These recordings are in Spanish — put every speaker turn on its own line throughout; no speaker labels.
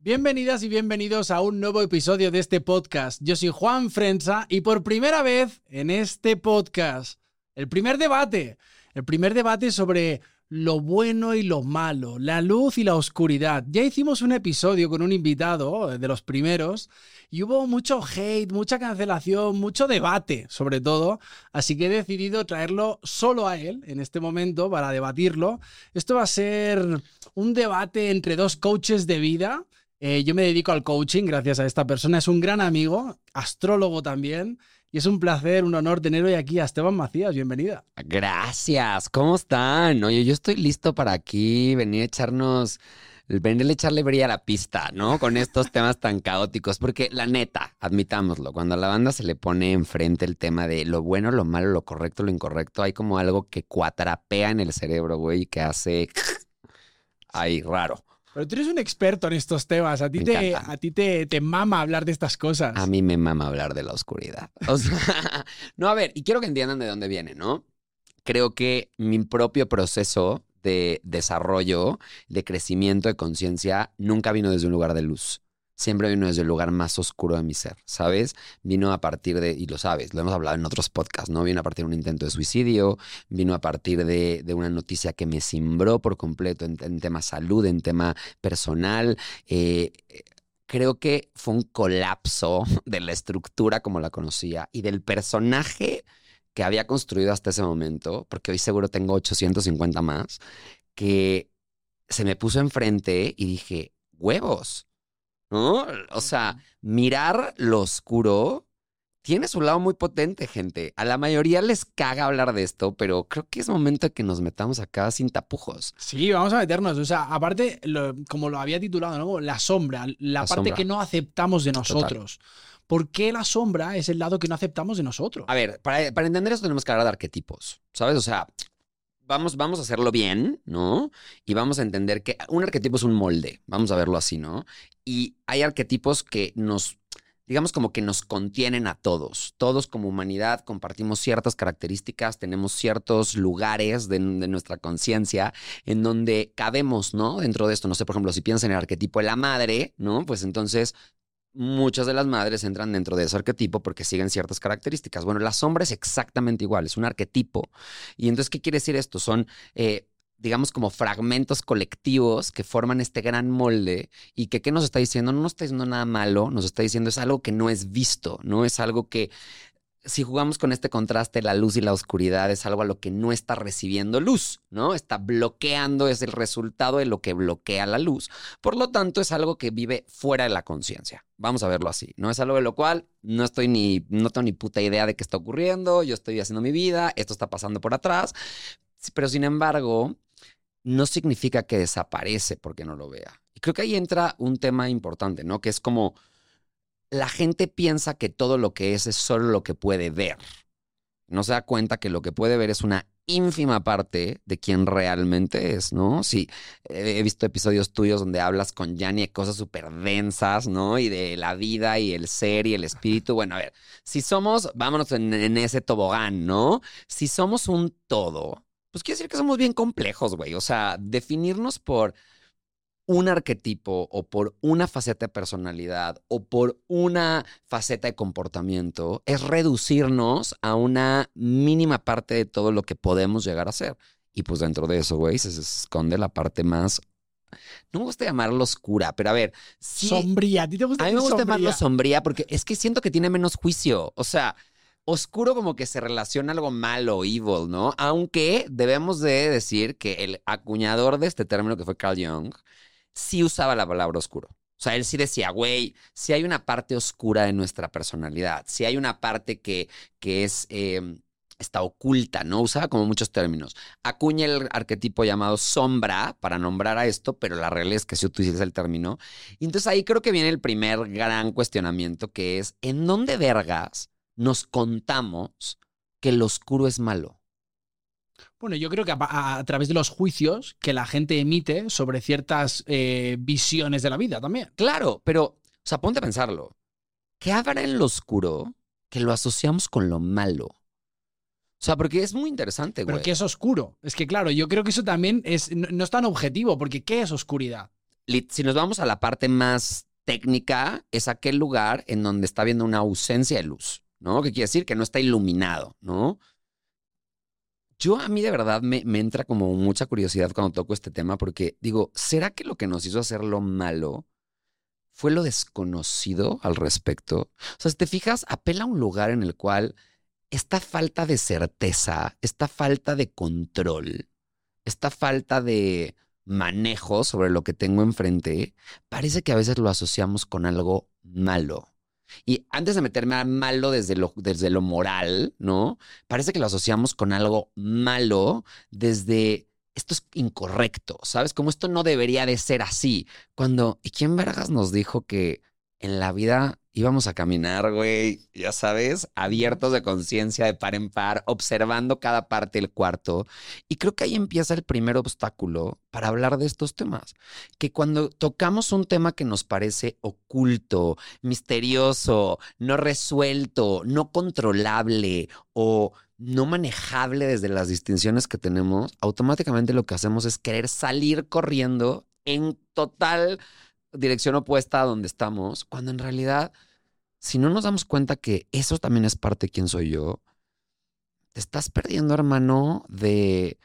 Bienvenidas y bienvenidos a un nuevo episodio de este podcast. Yo soy Juan Frenza y por primera vez en este podcast, el primer debate, el primer debate sobre lo bueno y lo malo, la luz y la oscuridad. Ya hicimos un episodio con un invitado de los primeros y hubo mucho hate, mucha cancelación, mucho debate sobre todo, así que he decidido traerlo solo a él en este momento para debatirlo. Esto va a ser un debate entre dos coaches de vida. Eh, yo me dedico al coaching gracias a esta persona, es un gran amigo, astrólogo también. Y es un placer, un honor tener hoy aquí a Esteban Macías. Bienvenida.
Gracias. ¿Cómo están? Oye, yo estoy listo para aquí venir a echarnos, venir a echarle brillo a la pista, ¿no? Con estos temas tan caóticos. Porque la neta, admitámoslo, cuando a la banda se le pone enfrente el tema de lo bueno, lo malo, lo correcto, lo incorrecto, hay como algo que cuatrapea en el cerebro, güey, que hace... Ay, raro.
Pero tú eres un experto en estos temas. A ti, te, a ti te, te, mama hablar de estas cosas.
A mí me mama hablar de la oscuridad. O sea, no, a ver, y quiero que entiendan de dónde viene, ¿no? Creo que mi propio proceso de desarrollo, de crecimiento de conciencia, nunca vino desde un lugar de luz siempre vino desde el lugar más oscuro de mi ser, ¿sabes? Vino a partir de, y lo sabes, lo hemos hablado en otros podcasts, ¿no? Vino a partir de un intento de suicidio, vino a partir de, una noticia que me cimbró por completo en, tema salud, en tema personal. Eh, creo que fue un colapso de la estructura como la conocía y del personaje que había construido hasta ese momento, porque hoy seguro tengo 850 más, que se me puso enfrente y dije, huevos, ¿no? O sea, mirar lo oscuro tiene su lado muy potente, gente. A la mayoría les caga hablar de esto, pero creo que es momento de que nos metamos acá sin tapujos.
Sí, vamos a meternos. O sea, aparte, como lo había titulado, ¿no? La sombra, la, parte que no aceptamos de nosotros. ¿Por qué la sombra es el lado que no aceptamos de nosotros?
A ver, para, para entender eso tenemos que hablar de arquetipos, ¿sabes? O sea, vamos, vamos a hacerlo bien, ¿no? Y vamos a entender que un arquetipo es un molde, vamos a verlo así, ¿no? Y hay arquetipos que nos, digamos como que nos contienen a todos. Todos como humanidad compartimos ciertas características, tenemos ciertos lugares de, nuestra conciencia en donde cabemos, ¿no? Dentro de esto, no sé, por ejemplo, si piensas en el arquetipo de la madre, ¿no? Pues entonces muchas de las madres entran dentro de ese arquetipo porque siguen ciertas características. Bueno, la sombra es exactamente igual, es un arquetipo. Y entonces, ¿qué quiere decir esto? Son, eh, digamos, como fragmentos colectivos que forman este gran molde y que, ¿qué nos está diciendo? No nos está diciendo nada malo, nos está diciendo es algo que no es visto, no es algo que si jugamos con este contraste, la luz y la oscuridad es algo a lo que no está recibiendo luz, ¿no? Está bloqueando, es el resultado de lo que bloquea la luz. Por lo tanto, es algo que vive fuera de la conciencia. Vamos a verlo así. No es algo de lo cual no estoy ni, no tengo ni puta idea de qué está ocurriendo, yo estoy haciendo mi vida, esto está pasando por atrás. Pero sin embargo, no significa que desaparece porque no lo vea. Y creo que ahí entra un tema importante, ¿no? Que es como la gente piensa que todo lo que es es solo lo que puede ver. No se da cuenta que lo que puede ver es una ínfima parte de quien realmente es, ¿no? Sí, he visto episodios tuyos donde hablas con Yanni de cosas súper densas, ¿no? Y de la vida y el ser y el espíritu. Bueno, a ver, si somos, vámonos en, en ese tobogán, ¿no? Si somos un todo, pues quiere decir que somos bien complejos, güey. O sea, definirnos por un arquetipo o por una faceta de personalidad o por una faceta de comportamiento es reducirnos a una mínima parte de todo lo que podemos llegar a ser. Y pues dentro de eso, güey, se esconde la parte más no me gusta llamarlo oscura, pero a ver.
sombría. ¿A ti te gusta
A mí me gusta llamarlo sombría porque es que siento que tiene menos juicio. O sea, oscuro como que se relaciona algo malo, evil, ¿no? Aunque debemos de decir que el acuñador de este término que fue Carl Jung sí usaba la palabra oscuro. O sea, él sí decía, güey, si hay una parte oscura de nuestra personalidad, si hay una parte que, que es... Em, está oculta, ¿no? Usaba como muchos términos. Acuña el arquetipo llamado sombra para nombrar a esto, pero la realidad es que si utilizas el término. Y entonces ahí creo que viene el primer gran cuestionamiento, que es, ¿en dónde vergas nos contamos que el oscuro es malo?
Bueno, yo creo que a, través de los juicios que la gente emite sobre ciertas eh, visiones de la vida también.
Claro, pero, o sea, ponte a pensarlo. ¿Qué habrá en lo oscuro que lo asociamos con lo malo? O sea, porque es muy interesante, güey.
Pero es oscuro. Es que, claro, yo creo que eso también es, no, es tan objetivo, porque ¿qué es oscuridad?
si nos vamos a la parte más técnica, es aquel lugar en donde está habiendo una ausencia de luz, ¿no? Que quiere decir que no está iluminado, ¿no? Yo a mí de verdad me, entra como mucha curiosidad cuando toco este tema porque digo, ¿será que lo que nos hizo hacerlo malo fue lo desconocido al respecto? O sea, si te fijas, apela a un lugar en el cual esta falta de certeza, esta falta de control, esta falta de manejo sobre lo que tengo enfrente, parece que a veces lo asociamos con algo malo. Y antes de meterme a malo desde lo, desde lo moral, ¿no? Parece que lo asociamos con algo malo desde esto es incorrecto, ¿sabes? Como esto no debería de ser así. Cuando, ¿y quién vergas nos dijo que en la vida íbamos a caminar, güey, ya sabes, abiertos de conciencia de par en par, observando cada parte del cuarto? Y creo que ahí empieza el primer obstáculo para hablar de estos temas. Que cuando tocamos un tema que nos parece oculto, misterioso, no resuelto, no controlable o no manejable desde las distinciones que tenemos, automáticamente lo que hacemos es querer salir corriendo en total dirección opuesta a donde estamos, cuando en realidad, si no nos damos cuenta que eso también es parte de quién soy yo, te estás perdiendo, hermano, de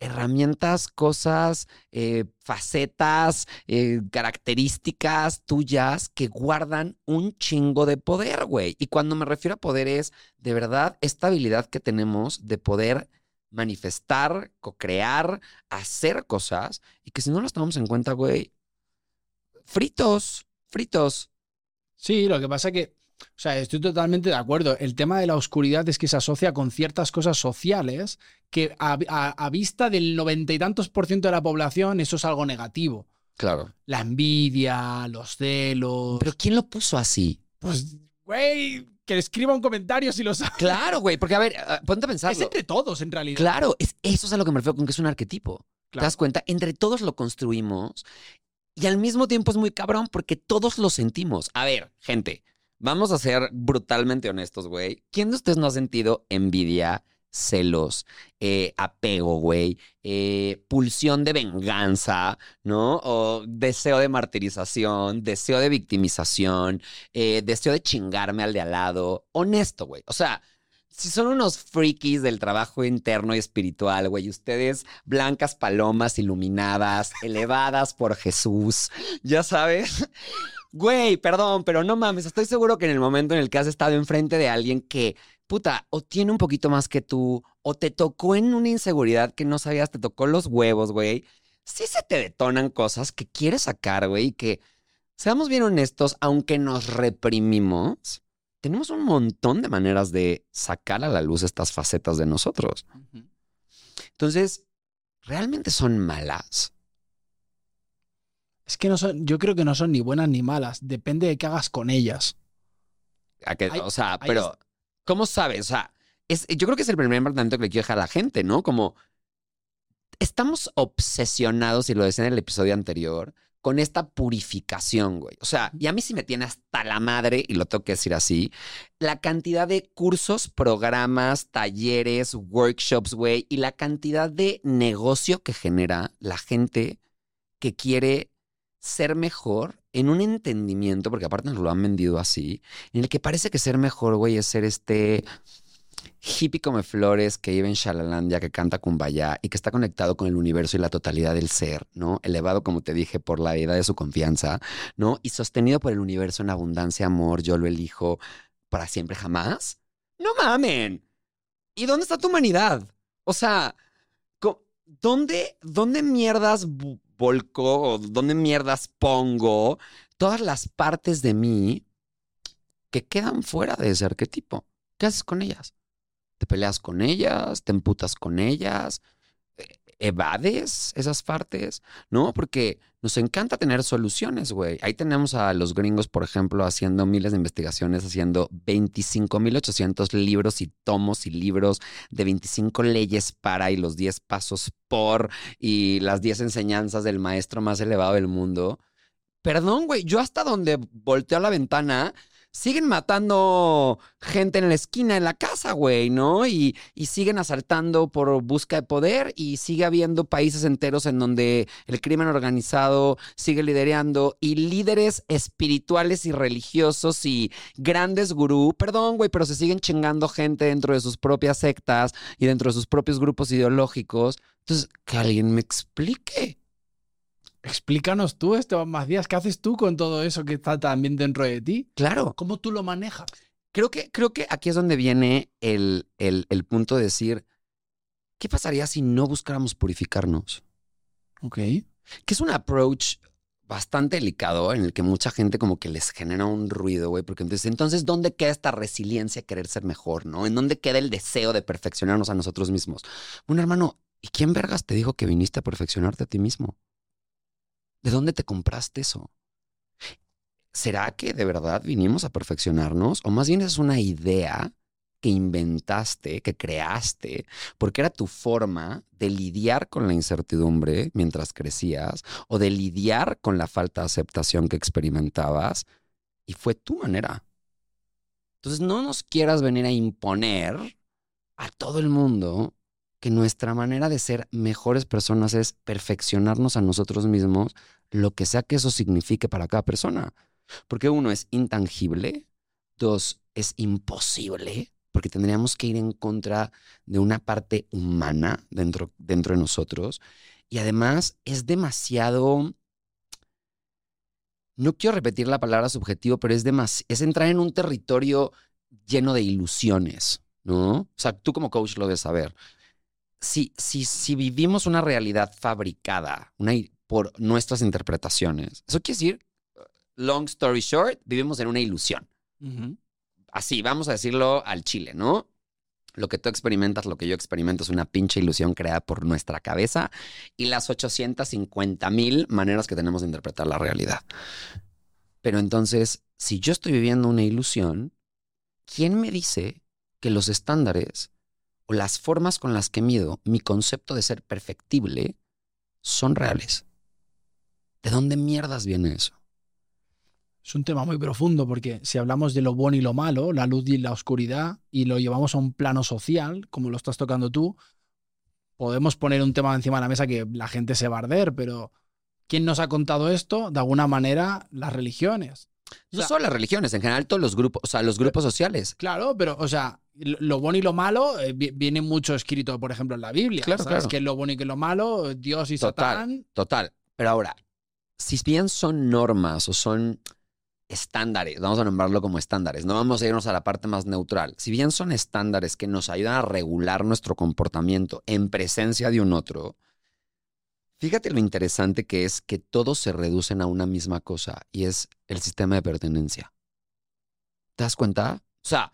herramientas, cosas, eh, facetas, eh, características tuyas que guardan un chingo de poder, güey. Y cuando me refiero a poder es, de verdad, esta habilidad que tenemos de poder manifestar, co-crear, hacer cosas, y que si no las tomamos en cuenta, güey, fritos, fritos.
Sí, lo que pasa que, o sea, estoy totalmente de acuerdo. El tema de la oscuridad es que se asocia con ciertas cosas sociales que a, a- a vista del noventa y tantos por ciento de la población eso es algo negativo.
Claro.
La envidia, los celos.
Pero ¿quién lo puso así?
pues, güey, que escriba un comentario si lo sabe.
Claro, güey, porque a ver, ah, ponte a
Es
pensarlo.
entre todos, en realidad.
Claro, es, eso es a lo que me refiero con que es un arquetipo. ¿Te das cuenta? Entre todos lo construimos y al mismo tiempo es muy cabrón porque todos lo sentimos. A ver, gente, vamos a ser brutalmente honestos, güey. ¿Quién de ustedes no ha sentido envidia, celos, eh, apego, güey, eh, pulsión de venganza, ¿no? O deseo de martirización, deseo de victimización, eh, deseo de chingarme al de al lado. Honesto, güey. O sea, si son unos frikis del trabajo interno y espiritual, güey, ustedes blancas palomas iluminadas, elevadas por Jesús, ya sabes. Güey, perdón, pero no mames, estoy seguro que en el momento en el que has estado enfrente de alguien que, puta, o tiene un poquito más que tú, o te tocó en una inseguridad que no sabías, te tocó los huevos, güey, sí se te detonan cosas que quieres sacar, güey, y que, seamos bien honestos, aunque nos reprimimos, tenemos un montón de maneras de sacar a la luz estas facetas de nosotros. Entonces, ¿realmente son malas?
Es que no son, yo creo que no son ni buenas ni malas. Depende de qué hagas con ellas.
¿A qué-
Ahí-
o sea, pero, ¿cómo sabes? O sea, es, yo creo que es el primer planteamiento que le quiero dejar a la gente, ¿no? Como estamos obsesionados, y lo decía en el episodio anterior, con esta purificación, güey. O sea, y a mí sí me tiene hasta la madre, y lo tengo que decir así, la cantidad de cursos, programas, talleres, workshops, güey, y la cantidad de negocio que genera la gente que quiere ser mejor en un entendimiento, porque aparte nos lo han vendido así, en el que parece que ser mejor, güey, es ser este hippie come flores que vive en Shalalandia, que canta Kumbaya y que está conectado con el universo y la totalidad del ser, ¿no? Elevado, como te dije, por la edad de su confianza, ¿no? Y sostenido por el universo en abundancia, amor, yo lo elijo para siempre jamás. No mamen. ¿Y dónde está tu humanidad? O sea, ¿dónde, dónde mierdas volco o dónde mierdas pongo todas las partes de mí que quedan fuera de ese arquetipo? ¿Qué haces con ellas? ¿Te peleas con ellas? ¿Te emputas con ellas? eh, ¿Evades esas partes? ¿No? Porque nos encanta tener soluciones, güey. Ahí tenemos a los gringos, por ejemplo, haciendo miles de investigaciones, haciendo 25.800 libros y tomos y libros de 25 leyes para y los 10 pasos por y las 10 enseñanzas del maestro más elevado del mundo. Perdón, güey, yo hasta donde volteo a la ventana siguen matando gente en la esquina, en la casa, güey, ¿no? Y, y siguen asaltando por busca de poder y sigue habiendo países enteros en donde el crimen organizado sigue liderando y líderes espirituales y religiosos y grandes gurú, perdón, güey, pero se siguen chingando gente dentro de sus propias sectas y dentro de sus propios grupos ideológicos. Entonces, que alguien me explique.
Explícanos tú, Esteban Macías, ¿qué haces tú con todo eso que está también dentro de ti?
Claro.
¿Cómo tú lo manejas?
Creo que, creo que aquí es donde viene el, el, el punto de decir, ¿qué pasaría si no buscáramos purificarnos?
Ok.
Que es un approach bastante delicado en el que mucha gente como que les genera un ruido, güey, porque entonces, entonces, ¿dónde queda esta resiliencia a querer ser mejor, no? ¿En dónde queda el deseo de perfeccionarnos a nosotros mismos? Un hermano, ¿y quién vergas te dijo que viniste a perfeccionarte a ti mismo? ¿De dónde te compraste eso? ¿Será que de verdad vinimos a perfeccionarnos? ¿O más bien es una idea que inventaste, que creaste, porque era tu forma de lidiar con la incertidumbre mientras crecías o de lidiar con la falta de aceptación que experimentabas y fue tu manera. Entonces no nos quieras venir a imponer a todo el mundo que nuestra manera de ser mejores personas es perfeccionarnos a nosotros mismos, lo que sea que eso signifique para cada persona. Porque uno es intangible, dos es imposible, porque tendríamos que ir en contra de una parte humana dentro, dentro de nosotros. Y además es demasiado... No quiero repetir la palabra subjetivo, pero es, es entrar en un territorio lleno de ilusiones, ¿no? O sea, tú como coach lo debes saber. Si, si, si vivimos una realidad fabricada una, por nuestras interpretaciones, eso quiere decir, long story short, vivimos en una ilusión. Uh -huh así, vamos a decirlo al chile, ¿no? Lo que tú experimentas, lo que yo experimento es una pinche ilusión creada por nuestra cabeza y las 850 mil maneras que tenemos de interpretar la realidad. Pero entonces, si yo estoy viviendo una ilusión, ¿quién me dice que los estándares o las formas con las que mido mi concepto de ser perfectible son reales? ¿De dónde mierdas viene eso?
Es un tema muy profundo porque si hablamos de lo bueno y lo malo, la luz y la oscuridad, y lo llevamos a un plano social, como lo estás tocando tú, podemos poner un tema encima de la mesa que la gente se va a arder, pero ¿quién nos ha contado esto? De alguna manera, las religiones.
No o sea, solo las religiones, en general todos los grupos, o sea, los grupos sociales.
Claro, pero, o sea, lo bueno y lo malo eh, viene mucho escrito, por ejemplo, en la Biblia.
Claro,
¿sabes?
claro.
Que lo bueno y que lo malo, Dios y
total,
Satán.
Total. Pero ahora, si bien son normas o son estándares, vamos a nombrarlo como estándares, no vamos a irnos a la parte más neutral. Si bien son estándares que nos ayudan a regular nuestro comportamiento en presencia de un otro, fíjate lo interesante que es que todos se reducen a una misma cosa y es el sistema de pertenencia. ¿Te das cuenta? O sea,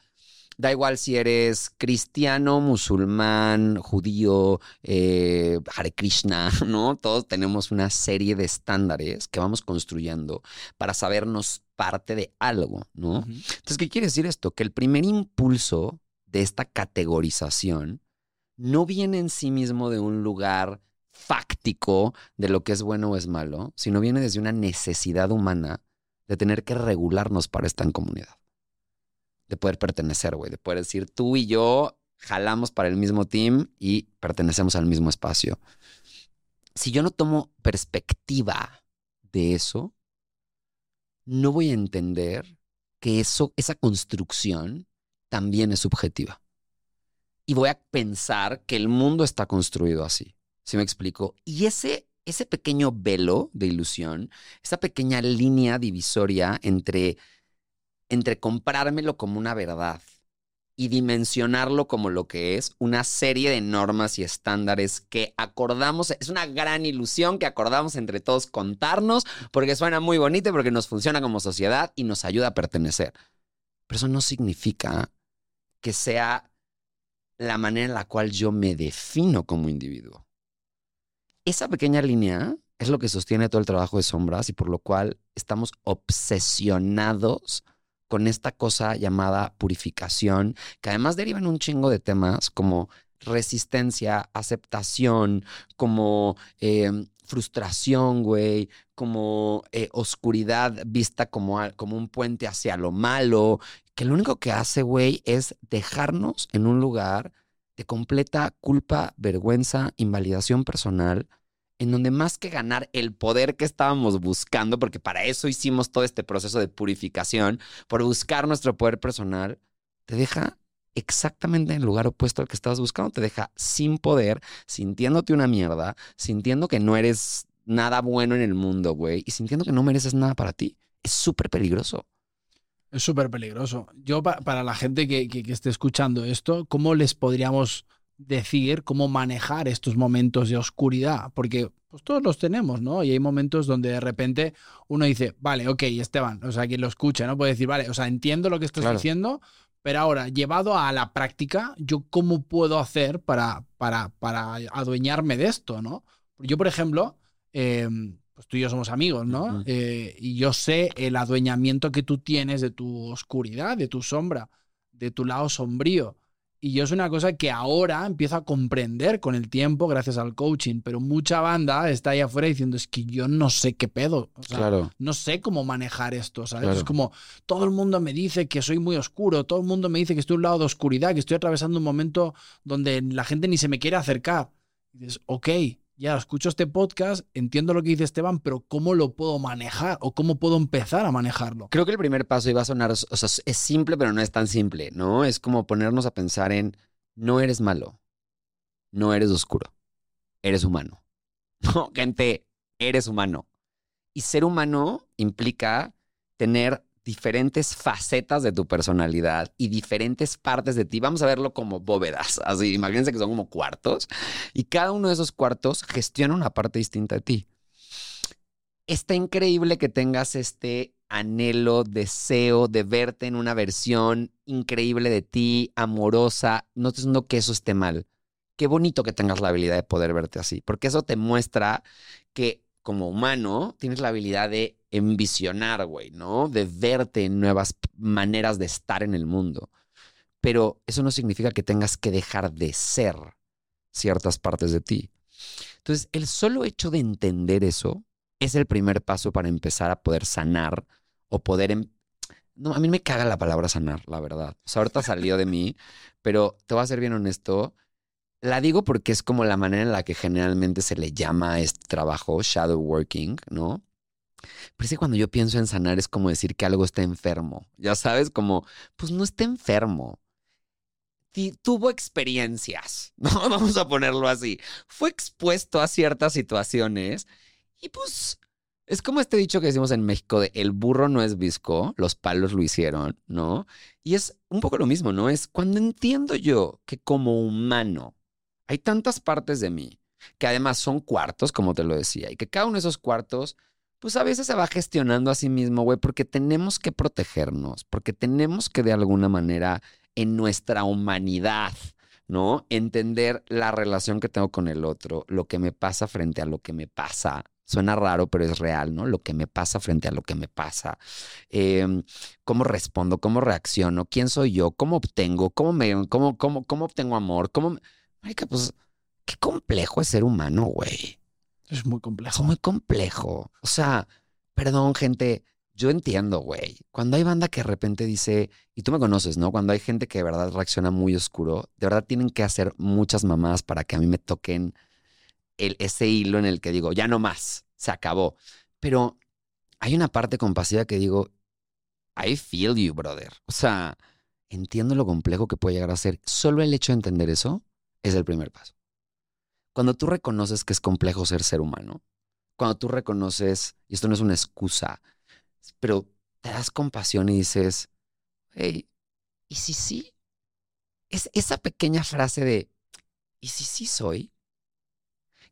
da igual si eres cristiano, musulmán, judío, eh, Hare Krishna, ¿no? Todos tenemos una serie de estándares que vamos construyendo para sabernos parte de algo, ¿no? Uh -huh. Entonces, ¿qué quiere decir esto? Que el primer impulso de esta categorización no viene en sí mismo de un lugar fáctico de lo que es bueno o es malo, sino viene desde una necesidad humana de tener que regularnos para estar en comunidad de poder pertenecer, güey, de poder decir tú y yo jalamos para el mismo team y pertenecemos al mismo espacio. Si yo no tomo perspectiva de eso, no voy a entender que eso, esa construcción también es subjetiva. Y voy a pensar que el mundo está construido así. ¿Sí me explico? Y ese, ese pequeño velo de ilusión, esa pequeña línea divisoria entre entre comprármelo como una verdad y dimensionarlo como lo que es una serie de normas y estándares que acordamos, es una gran ilusión que acordamos entre todos contarnos porque suena muy bonito y porque nos funciona como sociedad y nos ayuda a pertenecer. Pero eso no significa que sea la manera en la cual yo me defino como individuo. Esa pequeña línea es lo que sostiene todo el trabajo de sombras y por lo cual estamos obsesionados con esta cosa llamada purificación, que además deriva en un chingo de temas como resistencia, aceptación, como eh, frustración, güey, como eh, oscuridad vista como, como un puente hacia lo malo, que lo único que hace, güey, es dejarnos en un lugar de completa culpa, vergüenza, invalidación personal, en donde más que ganar el poder que estábamos buscando, porque para eso hicimos todo este proceso de purificación, por buscar nuestro poder personal, te deja exactamente en el lugar opuesto al que estabas buscando, te deja sin poder, sintiéndote una mierda, sintiendo que no eres nada bueno en el mundo, güey, y sintiendo que no mereces nada para ti. Es súper peligroso.
Es súper peligroso. Yo, para la gente que, que, esté escuchando esto, ¿cómo les podríamos decir cómo manejar estos momentos de oscuridad? Porque pues todos los tenemos, ¿no? Y hay momentos donde de repente uno dice, vale, ok, Esteban, o sea, quien lo escucha, ¿no? Puede decir, vale, o sea, entiendo lo que estás diciendo, pero ahora, llevado a la práctica, ¿yo cómo puedo hacer para, para, para adueñarme de esto, ¿no? Yo, por ejemplo, em, pues tú y yo somos amigos, ¿no? Eh, y yo sé el adueñamiento que tú tienes de tu oscuridad, de tu sombra, de tu lado sombrío. Y yo es una cosa que ahora empiezo a comprender con el tiempo gracias al coaching, pero mucha banda está ahí afuera diciendo es que yo no sé qué pedo, claro. no sé cómo manejar esto, ¿sabes? Es como todo el mundo me dice que soy muy oscuro, todo el mundo me dice que estoy en un lado de oscuridad, que estoy atravesando un momento donde la gente ni se me quiere acercar. Y dices, ok, ya escucho este podcast, entiendo lo que dice Esteban, pero ¿cómo lo puedo manejar o cómo puedo empezar a manejarlo?
Creo que el primer paso iba a sonar, o sea, es simple, pero no es tan simple, ¿no? Es como ponernos a pensar en, no eres malo, no eres oscuro, eres humano. No, gente, eres humano. Y ser humano implica tener diferentes facetas de tu personalidad y diferentes partes de ti. Vamos a verlo como bóvedas. Así, imagínense que son como cuartos. Y cada uno de esos cuartos gestiona una parte distinta de ti. Está increíble que tengas este anhelo, deseo de verte en una versión increíble de ti, amorosa. No estoy diciendo que eso esté mal. Qué bonito que tengas la habilidad de poder verte así, porque eso te muestra que como humano tienes la habilidad de envisionar, güey, ¿no? De verte en nuevas maneras de estar en el mundo. Pero eso no significa que tengas que dejar de ser ciertas partes de ti. Entonces, el solo hecho de entender eso es el primer paso para empezar a poder sanar o poder... Em-, no, a mí me caga la palabra sanar, la verdad. O sea, ahorita salió de mí, pero te voy a ser bien honesto. La digo porque es como la manera en la que generalmente se le llama a este trabajo, shadow working, ¿no? Pero que cuando yo pienso en sanar es como decir que algo está enfermo. Ya sabes, como, pues no está enfermo. tuvo experiencias, ¿no? Vamos a ponerlo así. Fue expuesto a ciertas situaciones y pues es como este dicho que decimos en México de el burro no es visco, los palos lo hicieron, ¿no? Y es un poco lo mismo, ¿no? Es cuando entiendo yo que como humano hay tantas partes de mí que además son cuartos, como te lo decía, y que cada uno de esos cuartos pues a veces se va gestionando a sí mismo, güey, porque tenemos que protegernos, porque tenemos que de alguna manera en nuestra humanidad, ¿no? Entender la relación que tengo con el otro, lo que me pasa frente a lo que me pasa. Suena raro, pero es real, ¿no? Lo que me pasa frente a lo que me pasa. Em, ¿Cómo respondo? ¿Cómo reacciono? ¿Quién soy yo? ¿Cómo obtengo? ¿Cómo, me, cómo, cómo, cómo obtengo amor? ¿Cómo... Marica, pues, qué complejo es ser humano, güey.
Es muy complejo.
Es muy complejo. O sea, perdón, gente, yo entiendo, güey. Cuando hay banda que de repente dice, y tú me conoces, ¿no? Cuando hay gente que de verdad reacciona muy oscuro, de verdad tienen que hacer muchas mamadas para que a mí me toquen el, ese hilo en el que digo, ya no más, se acabó. Pero hay una parte compasiva que digo, I feel you, brother. O sea, entiendo lo complejo que puede llegar a ser. Solo el hecho de entender eso es el primer paso. Cuando tú reconoces que es complejo ser ser humano, cuando tú reconoces, y esto no es una excusa, pero te das compasión y dices, hey, ¿y si sí? Es esa pequeña frase de, ¿y si sí soy?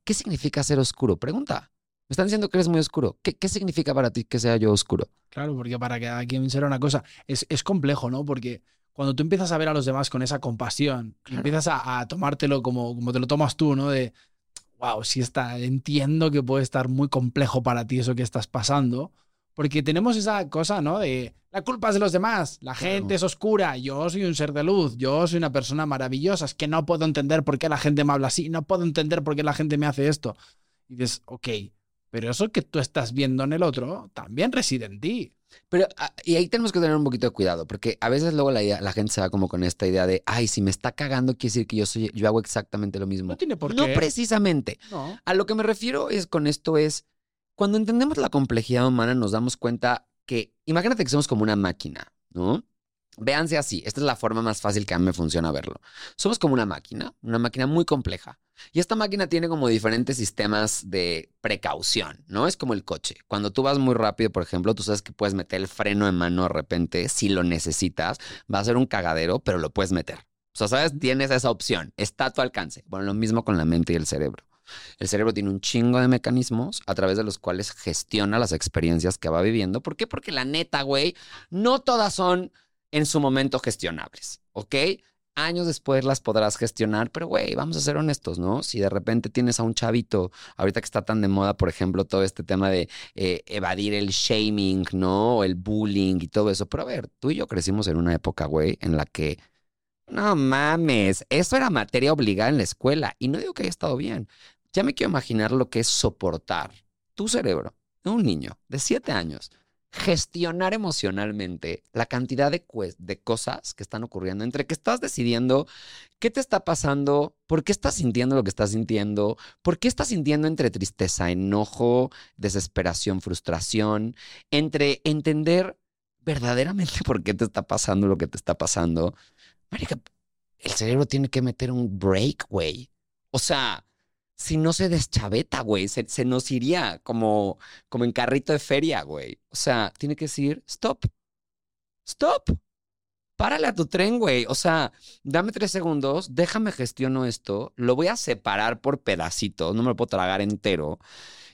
¿Qué significa ser oscuro? Pregunta. Me están diciendo que eres muy oscuro. ¿Qué, qué significa para ti que sea yo oscuro?
Claro, porque para que quien será una cosa, es, es complejo, ¿no? Porque cuando tú empiezas a ver a los demás con esa compasión, empiezas a, tomártelo como, como te lo tomas tú, ¿no? De, wow, sí está, entiendo que puede estar muy complejo para ti eso que estás pasando, porque tenemos esa cosa, ¿no? De la culpa es de los demás, la gente es oscura, yo soy un ser de luz, yo soy una persona maravillosa, es que no puedo entender por qué la gente me habla así, no puedo entender por qué la gente me hace esto. Y dices, ok, pero eso que tú estás viendo en el otro también reside en ti.
Pero, ah, y ahí tenemos que tener un poquito de cuidado, porque a veces luego la, idea- la gente se va como con esta idea de, ay, si me está cagando, quiere decir que yo, soy, yo hago exactamente lo mismo.
No tiene por
No
qué.
precisamente.
No.
A lo que me refiero es con esto es, cuando entendemos la complejidad humana nos damos cuenta que, imagínate que somos como una máquina, ¿no? Véanse así, esta es la forma más fácil que a mí me funciona verlo. Somos como una máquina, una máquina muy compleja. Y esta máquina tiene como diferentes sistemas de precaución, ¿no? Es como el coche. Cuando tú vas muy rápido, por ejemplo, tú sabes que puedes meter el freno en mano de repente, si lo necesitas, va a ser un cagadero, pero lo puedes meter. O sea, ¿sabes? Tienes esa opción, está a tu alcance. Bueno, lo mismo con la mente y el cerebro. El cerebro tiene un chingo de mecanismos a través de los cuales gestiona las experiencias que va viviendo. ¿Por qué? Porque la neta, güey, no todas son en su momento gestionables, ¿ok? Años después las podrás gestionar, pero güey, vamos a ser honestos, ¿no? Si de repente tienes a un chavito, ahorita que está tan de moda, por ejemplo, todo este tema de eh, evadir el shaming, ¿no? O el bullying y todo eso. Pero a ver, tú y yo crecimos en una época, güey, en la que, no mames, eso era materia obligada en la escuela. Y no digo que haya estado bien. Ya me quiero imaginar lo que es soportar tu cerebro un niño de siete años gestionar emocionalmente la cantidad de, cosas que están ocurriendo entre que estás decidiendo qué te está pasando, por qué estás sintiendo lo que estás sintiendo, por qué estás sintiendo entre tristeza, enojo, desesperación, frustración, entre entender verdaderamente por qué te está pasando lo que te está pasando. Marica, el cerebro tiene que meter un break, güey. O sea, si no se deschaveta, güey, se, nos iría como, como en carrito de feria, güey. O sea, tiene que decir, stop, stop, párale a tu tren, güey. O sea, dame tres segundos, déjame gestiono esto, lo voy a separar por pedacitos, no me lo puedo tragar entero.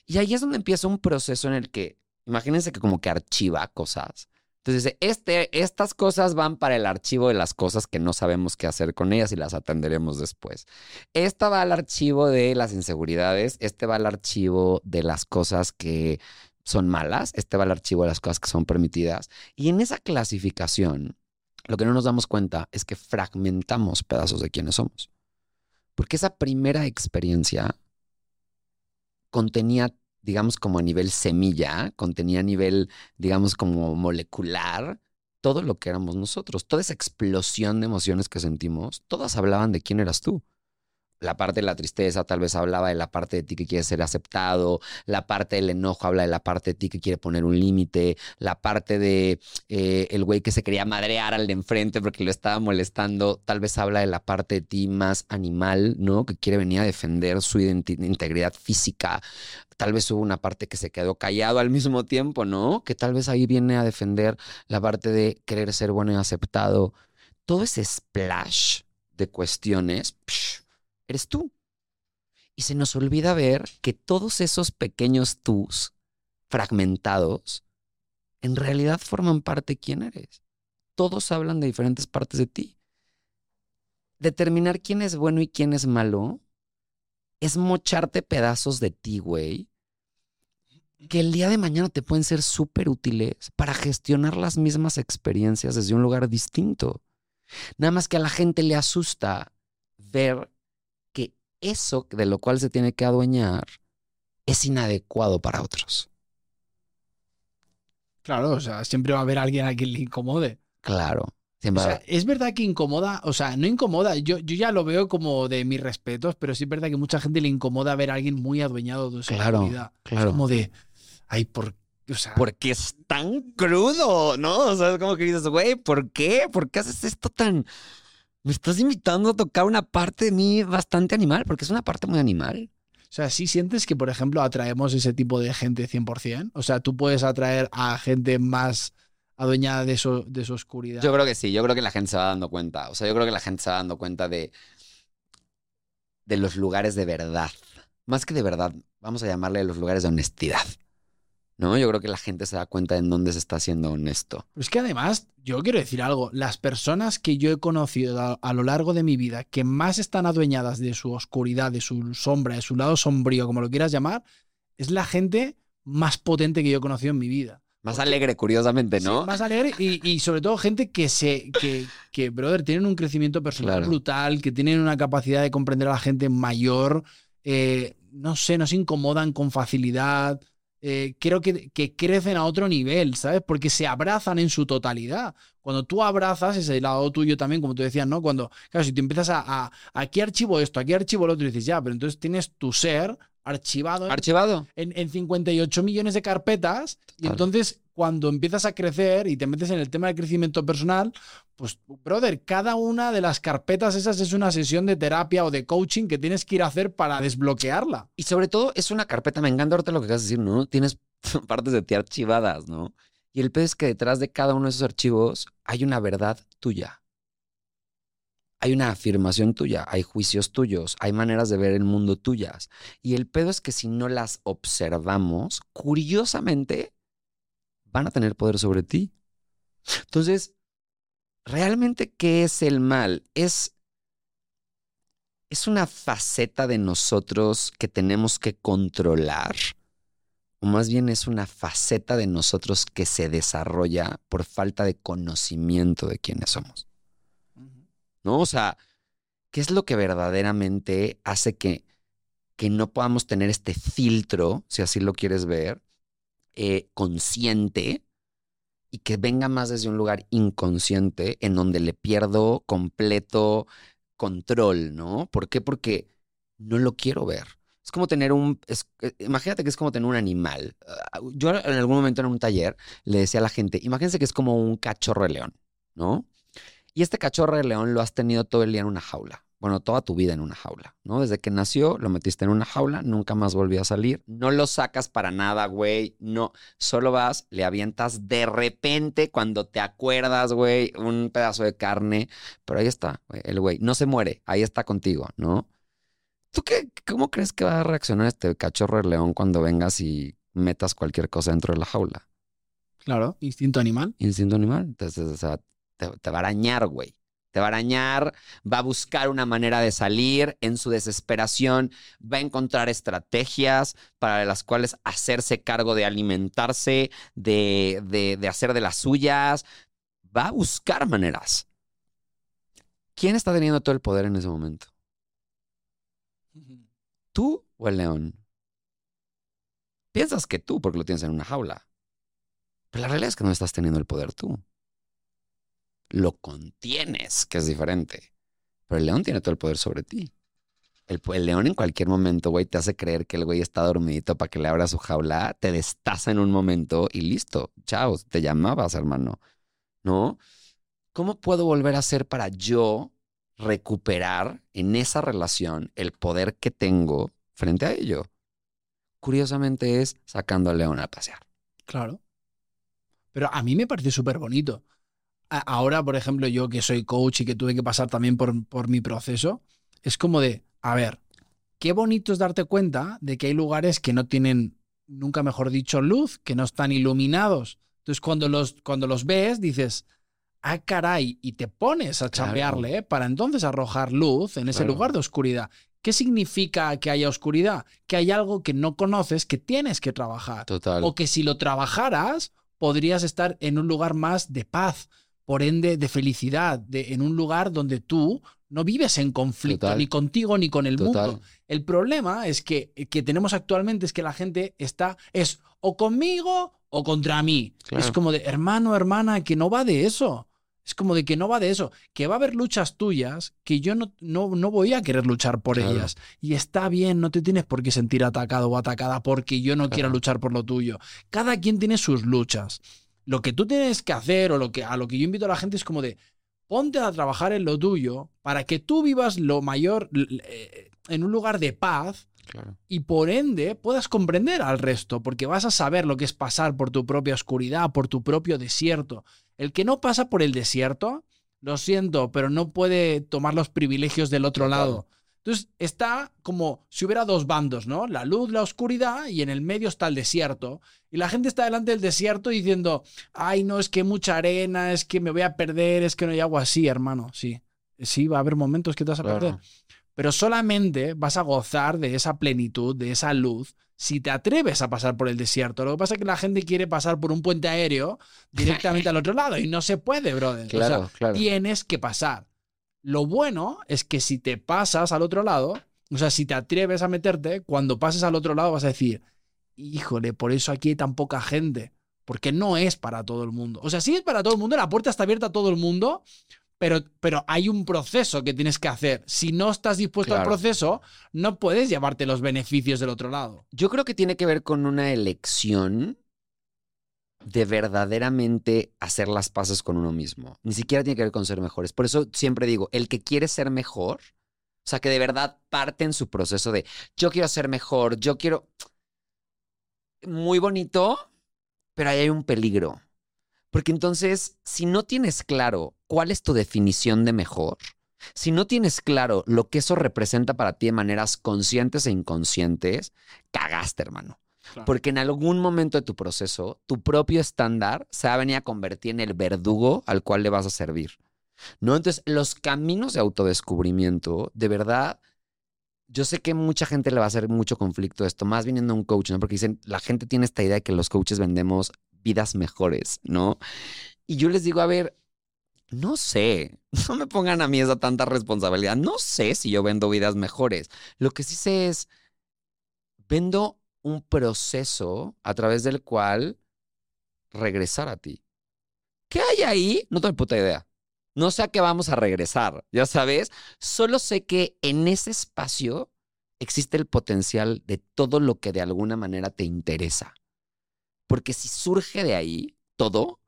Y ahí es donde empieza un proceso en el que, imagínense que como que archiva cosas. Entonces este, estas cosas van para el archivo de las cosas que no sabemos qué hacer con ellas y las atenderemos después. Esta va al archivo de las inseguridades, este va al archivo de las cosas que son malas, este va al archivo de las cosas que son permitidas. Y en esa clasificación, lo que no nos damos cuenta es que fragmentamos pedazos de quienes somos. Porque esa primera experiencia contenía, digamos, como a nivel semilla, contenía a nivel, digamos, como molecular, todo lo que éramos nosotros, toda esa explosión de emociones que sentimos, todas hablaban de quién eras tú. La parte de la tristeza tal vez hablaba de la parte de ti que quiere ser aceptado, la parte del enojo habla de la parte de ti que quiere poner un límite, la parte de eh, el güey que se quería madrear al de enfrente porque lo estaba molestando, tal vez habla de la parte de ti más animal, ¿no? Que quiere venir a defender su integridad física. Tal vez hubo una parte que se quedó callado al mismo tiempo, ¿no? Que tal vez ahí viene a defender la parte de querer ser bueno y aceptado. Todo ese splash de cuestiones, eres tú. Y se nos olvida ver que todos esos pequeños tus fragmentados en realidad forman parte de quién eres. Todos hablan de diferentes partes de ti. Determinar quién es bueno y quién es malo es mocharte pedazos de ti, güey, que el día de mañana te pueden ser súper útiles para gestionar las mismas experiencias desde un lugar distinto. Nada más que a la gente le asusta ver eso de lo cual se tiene que adueñar es inadecuado para otros.
Claro, o sea, siempre va a haber alguien a quien le incomode.
Claro.
O sea, es verdad que incomoda, o sea, no incomoda, yo, yo ya lo veo como de mis respetos, pero sí es verdad que mucha gente le incomoda ver a alguien muy adueñado de su
Claro,
seguridad.
claro.
Es como de, ay, por, o sea,
Porque es tan crudo, ¿no? O sea, es como que dices, güey, ¿por qué? ¿Por qué haces esto tan... Me estás invitando a tocar una parte de mí bastante animal, porque es una parte muy animal.
o sea, sí sientes que, por ejemplo, atraemos ese tipo de gente 100%. O sea, tú puedes atraer a gente más adueñada de su, de su oscuridad.
Yo creo que sí, yo creo que la gente se va dando cuenta. O sea, yo creo que la gente se va dando cuenta de, de los lugares de verdad. Más que de verdad, vamos a llamarle los lugares de honestidad. ¿No? Yo creo que la gente se da cuenta en dónde se está siendo honesto.
Pero es que además, yo quiero decir algo, las personas que yo he conocido a, a lo largo de mi vida que más están adueñadas de su oscuridad, de su sombra, de su lado sombrío, como lo quieras llamar, es la gente más potente que yo he conocido en mi vida.
Más
Porque-
alegre, curiosamente, ¿no?
Sí, más alegre y, y sobre todo gente que se que, que, brother, tienen un crecimiento personal
Claro.
brutal, que tienen una capacidad de comprender a la gente mayor. eh, no sé, no se incomodan con facilidad. Eh, creo que, que, crecen a otro nivel, ¿sabes? Porque se abrazan en su totalidad. Cuando tú abrazas ese lado tuyo también, como tú decías, ¿no? Cuando, claro, si tú empiezas a, a aquí archivo esto, aquí archivo lo otro, y dices, ya, pero entonces tienes tu ser archivado.
Archivado.
En, en 58 millones de carpetas. Y entonces, cuando empiezas a crecer y te metes en el tema del crecimiento personal, pues, brother, cada una de las carpetas esas es una sesión de terapia o de coaching que tienes que ir a hacer para desbloquearla.
Y sobre todo, es una carpeta, me encanta ahorita lo que acabas de decir, ¿no? Tienes partes de ti archivadas, ¿no? Y el peor es que detrás de cada uno de esos archivos hay una verdad tuya. Hay una afirmación tuya, hay juicios tuyos, hay maneras de ver el mundo tuyas. Y el pedo es que si no las observamos, curiosamente, van a tener poder sobre ti. Entonces, ¿realmente qué es el mal? Es, es una faceta de nosotros que tenemos que controlar. O más bien es una faceta de nosotros que se desarrolla por falta de conocimiento de quiénes somos. ¿No? O sea, ¿qué es lo que verdaderamente hace que, que no podamos tener este filtro, si así lo quieres ver, eh, consciente y que venga más desde un lugar inconsciente en donde le pierdo completo control, ¿no? ¿Por qué? Porque no lo quiero ver. Es como tener un, eh, imagínate que es como tener un animal. Ah, yo en algún momento en un taller le decía a la gente, imagínense que es como un cachorro de león, ¿no? Y este cachorro de león lo has tenido todo el día en una jaula. Bueno, toda tu vida en una jaula, ¿no? Desde que nació, lo metiste en una jaula, nunca más volvió a salir. No lo sacas para nada, güey. No, solo vas, le avientas de repente cuando te acuerdas, güey, un pedazo de carne. Pero ahí está, güey, el güey. No se muere, ahí está contigo, ¿no? ¿Tú qué, cómo crees que va a reaccionar este cachorro de león cuando vengas y metas cualquier cosa dentro de la jaula?
Claro, instinto animal.
Instinto animal. Entonces, o sea, te, te va a arañar, güey. Te va a arañar, va a buscar una manera de salir, en su desesperación va a encontrar estrategias para las cuales hacerse cargo de alimentarse, de, de, de hacer de las suyas, va a buscar maneras. ¿Quién está teniendo todo el poder en ese momento? ¿Tú o el león? Piensas que tú porque lo tienes en una jaula. Pero la realidad es que no estás teniendo el poder tú. Lo contienes, que es diferente. Pero el león tiene todo el poder sobre ti. El, león en cualquier momento, güey, te hace creer que el güey está dormidito para que le abra su jaula, te destaza en un momento y listo. Chao, te llamabas, hermano. ¿No? ¿Cómo puedo volver a hacer para yo recuperar en esa relación el poder que tengo frente a ello? Curiosamente es sacando al león a pasear.
Claro. Pero a mí me parece súper bonito. Ahora, por ejemplo, yo que soy coach y que tuve que pasar también por, por mi proceso, es como de, a ver, qué bonito es darte cuenta de que hay lugares que no tienen, nunca mejor dicho, luz, que no están iluminados. Entonces, cuando los, cuando los ves, dices, ah, caray, y te pones a chambearle
Claro.
para entonces arrojar luz en ese
Claro.
lugar de oscuridad. ¿Qué significa que haya oscuridad? Que hay algo que no conoces que tienes que trabajar.
Total.
O que si lo trabajaras, podrías estar en un lugar más de paz, por ende de felicidad, de, en un lugar donde tú no vives en conflicto
Total.
ni contigo ni con el
Total.
mundo. El problema es que, que tenemos actualmente es que la gente está, es o conmigo o contra mí.
Claro.
Es como de, hermano, hermana, que no va de eso. Es como de que no va de eso, que va a haber luchas tuyas que yo no, no, no voy a querer luchar por
Claro.
ellas. Y está bien, no te tienes por qué sentir atacado o atacada porque yo no quiero
Claro.
luchar por lo tuyo. Cada quien tiene sus luchas. Lo que tú tienes que hacer o lo que, a lo que yo invito a la gente es como de, ponte a trabajar en lo tuyo para que tú vivas lo mayor eh, en un lugar de paz
Claro.
y por ende puedas comprender al resto, porque vas a saber lo que es pasar por tu propia oscuridad, por tu propio desierto. El que no pasa por el desierto, lo siento, pero no puede tomar los privilegios del otro lado. Entonces está como si hubiera dos bandos, ¿no? La luz, la oscuridad y en el medio está el desierto. Y la gente está delante del desierto diciendo, ay, no, es que mucha arena, es que me voy a perder, es que no hay agua así, hermano. Sí, sí, va a haber momentos que te vas a
Claro.
perder pero solamente vas a gozar de esa plenitud, de esa luz, si te atreves a pasar por el desierto. Lo que pasa es que la gente quiere pasar por un puente aéreo directamente al otro lado y no se puede, brother. O sea,
Claro, claro.
tienes que pasar. Lo bueno es que si te pasas al otro lado, O sea, si te atreves a meterte, cuando pases al otro lado vas a decir, híjole, por eso aquí hay tan poca gente. Porque no es para todo el mundo. O sea, sí es para todo el mundo, la puerta está abierta a todo el mundo, pero, pero hay un proceso que tienes que hacer. Si no estás dispuesto al proceso, no puedes llevarte los beneficios del otro lado.
Yo creo que tiene que ver con una elección de verdaderamente hacer las paces con uno mismo. Ni siquiera tiene que ver con ser mejores. Por eso siempre digo, el que quiere ser mejor, o sea, que de verdad parte en su proceso de yo quiero ser mejor, yo quiero... Muy bonito, pero ahí hay un peligro. Porque entonces, si no tienes claro cuál es tu definición de mejor, si no tienes claro lo que eso representa para ti de maneras conscientes e inconscientes, cagaste, hermano. Porque en algún momento de tu proceso, tu propio estándar se va a venir a convertir en el verdugo al cual le vas a servir. ¿No? Entonces, los caminos de autodescubrimiento, de verdad, yo sé que mucha gente le va a hacer mucho conflicto esto, más viniendo un coach, ¿no? Porque dicen, la gente tiene esta idea de que los coaches vendemos vidas mejores, ¿no? Y yo les digo, a ver, no sé, no me pongan a mí esa tanta responsabilidad, no sé si yo vendo vidas mejores. Lo que sí sé es, vendo un proceso a través del cual regresar a ti. ¿Qué hay ahí? No tengo puta idea. No sé a qué vamos a regresar, ya sabes. Solo sé que en ese espacio existe el potencial de todo lo que de alguna manera te interesa. Porque si surge de ahí todo,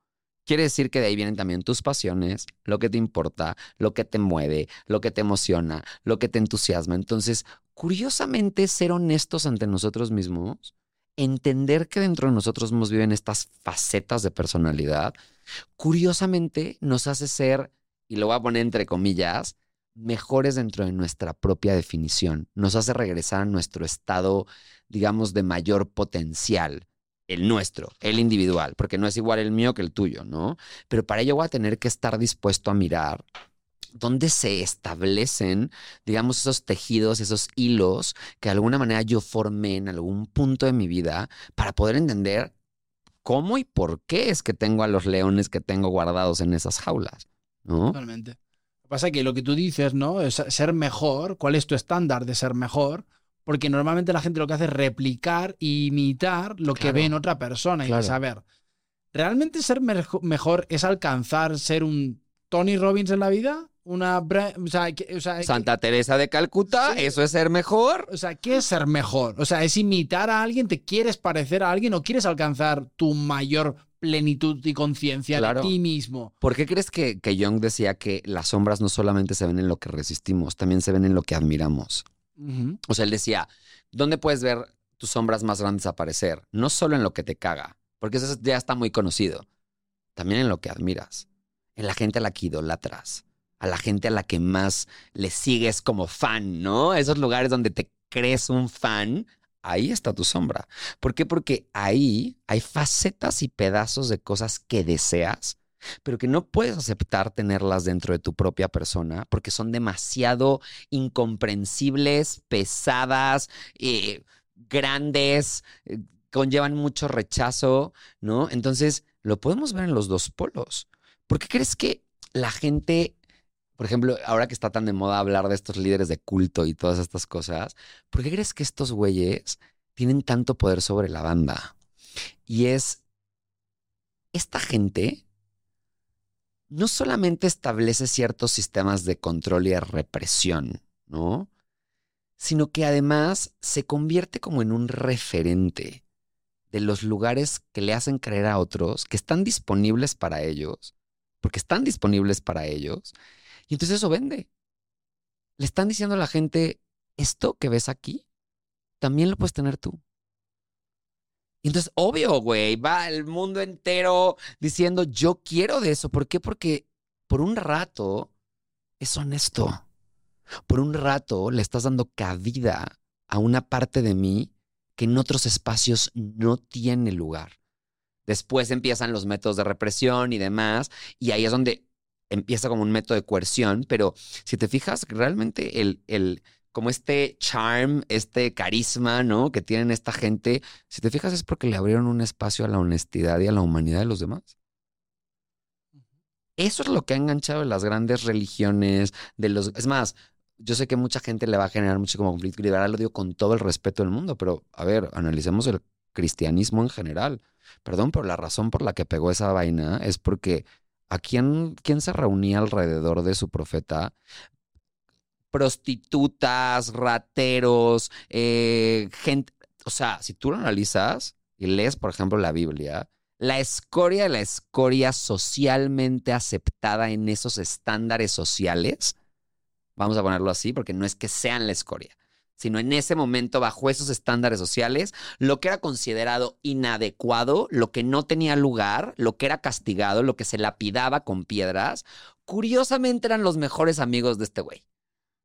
quiere decir que de ahí vienen también tus pasiones, lo que te importa, lo que te mueve, lo que te emociona, lo que te entusiasma. Entonces, curiosamente, ser honestos ante nosotros mismos, entender que dentro de nosotros mismos viven estas facetas de personalidad, curiosamente nos hace ser, y lo voy a poner entre comillas, mejores dentro de nuestra propia definición. Nos hace regresar a nuestro estado, digamos, de mayor potencial. El nuestro, el individual, porque no es igual el mío que el tuyo, ¿no? Pero para ello voy a tener que estar dispuesto a mirar dónde se establecen, digamos, esos tejidos, esos hilos que de alguna manera yo formé en algún punto de mi vida para poder entender cómo y por qué es que tengo a los leones que tengo guardados en esas jaulas, ¿no?
Totalmente. Lo que pasa es que lo que tú dices, ¿no? Es ser mejor. ¿Cuál es tu estándar de ser mejor? Porque normalmente la gente lo que hace es replicar e imitar lo que ve en otra persona. Y
Claro.
ver, ¿realmente ser mejo- mejor es alcanzar ser un Tony Robbins en la vida? Una. O sea, que- o sea, que-
Santa Teresa de Calcuta,
Sí.
eso es ser mejor.
o sea, ¿qué es ser mejor? O sea, ¿es imitar a alguien? ¿Te quieres parecer a alguien o quieres alcanzar tu mayor plenitud y conciencia
Claro.
de ti mismo?
¿Por qué crees que, que Jung decía que las sombras no solamente se ven en lo que resistimos, también se ven en lo que admiramos? O sea, él decía, ¿dónde puedes ver tus sombras más grandes aparecer? No solo en lo que te caga, porque eso ya está muy conocido. También en lo que admiras, en la gente a la que idolatras, la gente a la que más le sigues como fan, ¿no? Esos lugares donde te crees un fan, ahí está tu sombra. ¿Por qué? Porque ahí hay facetas y pedazos de cosas que deseas, pero que no puedes aceptar tenerlas dentro de tu propia persona porque son demasiado incomprensibles, pesadas, eh, grandes, eh, conllevan mucho rechazo, ¿no? Entonces, lo podemos ver en los dos polos. ¿Por qué crees que la gente, por ejemplo, ahora que está tan de moda hablar de estos líderes de culto y todas estas cosas, ¿por qué crees que estos güeyes tienen tanto poder sobre la banda? Y es, esta gente no solamente establece ciertos sistemas de control y de represión, ¿no? Sino que además se convierte como en un referente de los lugares que le hacen creer a otros que están disponibles para ellos, porque están disponibles para ellos, y entonces eso vende. Le están diciendo a la gente, esto que ves aquí, también lo puedes tener tú. Y entonces, obvio, güey, va el mundo entero diciendo, yo quiero de eso. ¿Por qué? Porque por un rato es honesto. Por un rato le estás dando cabida a una parte de mí que en otros espacios no tiene lugar. Después empiezan los métodos de represión y demás, y ahí es donde empieza como un método de coerción, pero si te fijas, realmente el, el, como este charm, este carisma, ¿no? Que tienen esta gente, si te fijas es porque le abrieron un espacio a la honestidad y a la humanidad de los demás. Eso es lo que ha enganchado de las grandes religiones, de los... Es más, yo sé que mucha gente le va a generar mucho como conflicto liberal, lo digo con todo el respeto del mundo, pero a ver, analicemos el cristianismo en general. Perdón, pero la razón por la que pegó esa vaina es porque a quién, quién se reunía alrededor de su profeta prostitutas, rateros, eh, gente. O sea, si tú lo analizas y lees, por ejemplo, la Biblia, la escoria, la escoria socialmente aceptada en esos estándares sociales, vamos a ponerlo así, porque no es que sean la escoria, sino en ese momento, bajo esos estándares sociales, lo que era considerado inadecuado, lo que no tenía lugar, lo que era castigado, lo que se lapidaba con piedras, curiosamente eran los mejores amigos de este güey.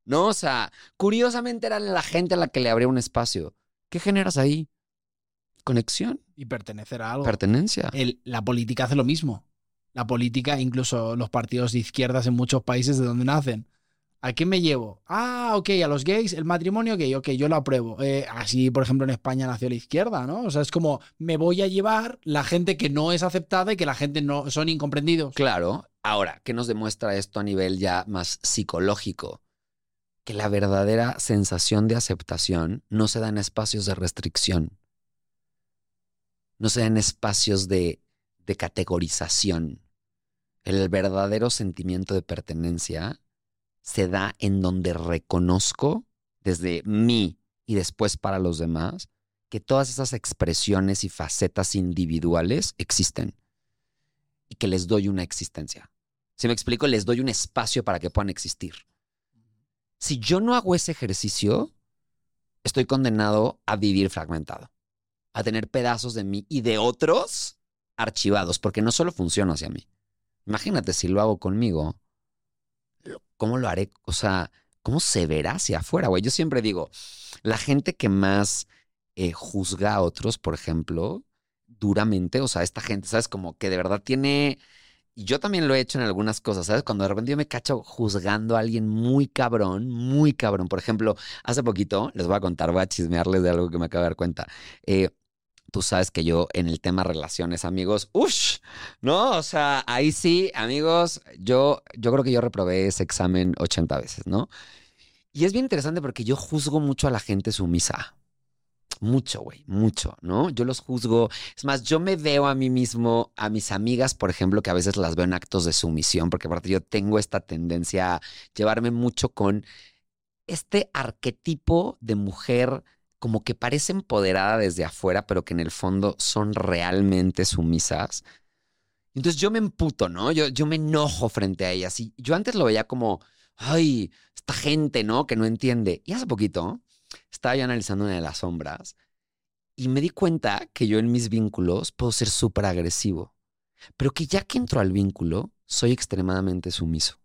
¿No? O sea, curiosamente eran la gente a la que le abría un espacio. ¿Qué generas ahí? Conexión.
Y pertenecer a algo.
Pertenencia.
la política hace lo mismo. La política, incluso los partidos de izquierdas en muchos países de donde nacen. ¿A quién me llevo? Ah, ok, a los gays, el matrimonio gay, ok, yo lo apruebo. Eh, así, por ejemplo, en España nació la izquierda, ¿no? O sea, es como, me voy a llevar la gente que no es aceptada y que la gente no son incomprendidos.
Claro. Ahora, ¿qué nos demuestra esto a nivel ya más psicológico? Que la verdadera sensación de aceptación no se da en espacios de restricción no se en espacios de, de categorización. El verdadero sentimiento de pertenencia se da en donde reconozco desde mí y después para los demás que todas esas expresiones y facetas individuales existen y que les doy una existencia. Si me explico, les doy un espacio para que puedan existir. Si yo no hago ese ejercicio, estoy condenado a vivir fragmentado a tener pedazos de mí y de otros archivados, porque no solo funciona hacia mí. Imagínate si lo hago conmigo, ¿cómo lo haré? O sea, ¿cómo se verá hacia afuera, güey? Yo siempre digo, la gente que más eh, juzga a otros, por ejemplo, duramente, o sea, esta gente, ¿sabes? Como que de verdad tiene... Y yo también lo he hecho en algunas cosas, ¿sabes? Cuando de repente yo me cacho juzgando a alguien muy cabrón, muy cabrón. Por ejemplo, hace poquito, les voy a contar, voy a chismearles de algo que me acabo de dar cuenta. Eh, Tú sabes que yo en el tema relaciones, amigos, ¡ush! ¿No? O sea, ahí sí, amigos, yo, yo creo que yo reprobé ese examen 80 veces, ¿no? Y es bien interesante porque yo juzgo mucho a la gente sumisa. Mucho, güey, mucho, ¿no? Yo los juzgo. Es más, yo me veo a mí mismo, a mis amigas, por ejemplo, que a veces las veo en actos de sumisión, porque aparte yo tengo esta tendencia a llevarme mucho con este arquetipo de mujer como que parece empoderada desde afuera, pero que en el fondo son realmente sumisas. Entonces yo me emputo, ¿no? Yo, yo me enojo frente a ellas. Y yo antes lo veía como, ay, esta gente, ¿no? Que no entiende. Y hace poquito estaba yo analizando una de las sombras y me di cuenta que yo en mis vínculos puedo ser súper agresivo, pero que ya que entro al vínculo, soy extremadamente sumiso.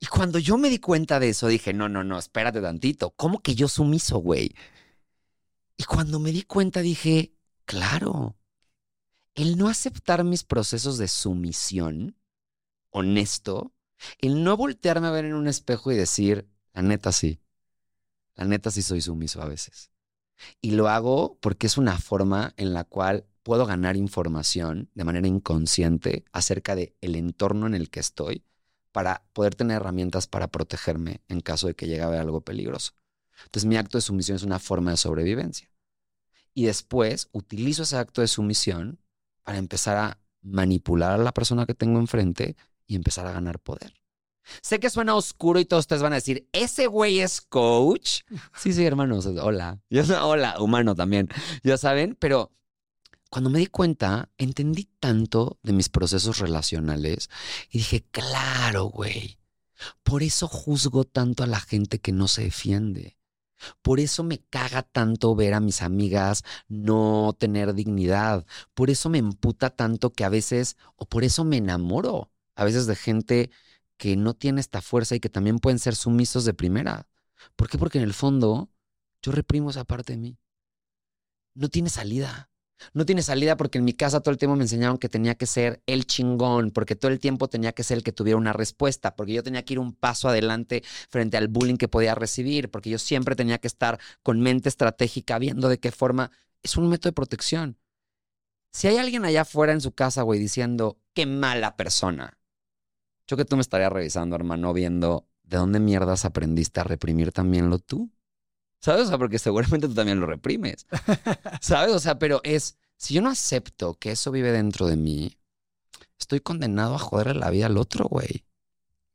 Y cuando yo me di cuenta de eso, dije, no, no, no, espérate tantito. ¿Cómo que yo sumiso, güey? Y cuando me di cuenta, dije, claro, el no aceptar mis procesos de sumisión, honesto, el no voltearme a ver en un espejo y decir, la neta sí, la neta sí soy sumiso a veces. Y lo hago porque es una forma en la cual puedo ganar información de manera inconsciente acerca del el entorno en el que estoy para poder tener herramientas para protegerme en caso de que llegue a haber algo peligroso. Entonces mi acto de sumisión es una forma de sobrevivencia. Y después utilizo ese acto de sumisión para empezar a manipular a la persona que tengo enfrente y empezar a ganar poder. Sé que suena oscuro y todos ustedes van a decir, ese güey es coach. Sí, sí, hermanos, hola. hola, humano también, ya saben, pero cuando me di cuenta, entendí tanto de mis procesos relacionales y dije, claro, güey, por eso juzgo tanto a la gente que no se defiende. Por eso me caga tanto ver a mis amigas no tener dignidad. Por eso me emputa tanto que a veces, o por eso me enamoro a veces de gente que no tiene esta fuerza y que también pueden ser sumisos de primera. ¿Por qué? Porque en el fondo yo reprimo esa parte de mí. No tiene salida. No tiene salida porque en mi casa todo el tiempo me enseñaron que tenía que ser el chingón, porque todo el tiempo tenía que ser el que tuviera una respuesta, porque yo tenía que ir un paso adelante frente al bullying que podía recibir, porque yo siempre tenía que estar con mente estratégica viendo de qué forma es un método de protección. Si hay alguien allá afuera en su casa, güey, diciendo, qué mala persona, yo que tú me estaría revisando, hermano, viendo ¿de dónde mierdas aprendiste a reprimir también lo tú? ¿Sabes? O sea, porque seguramente tú también lo reprimes. ¿Sabes? O sea, pero es, si yo no acepto que eso vive dentro de mí, estoy condenado a joderle la vida al otro, güey.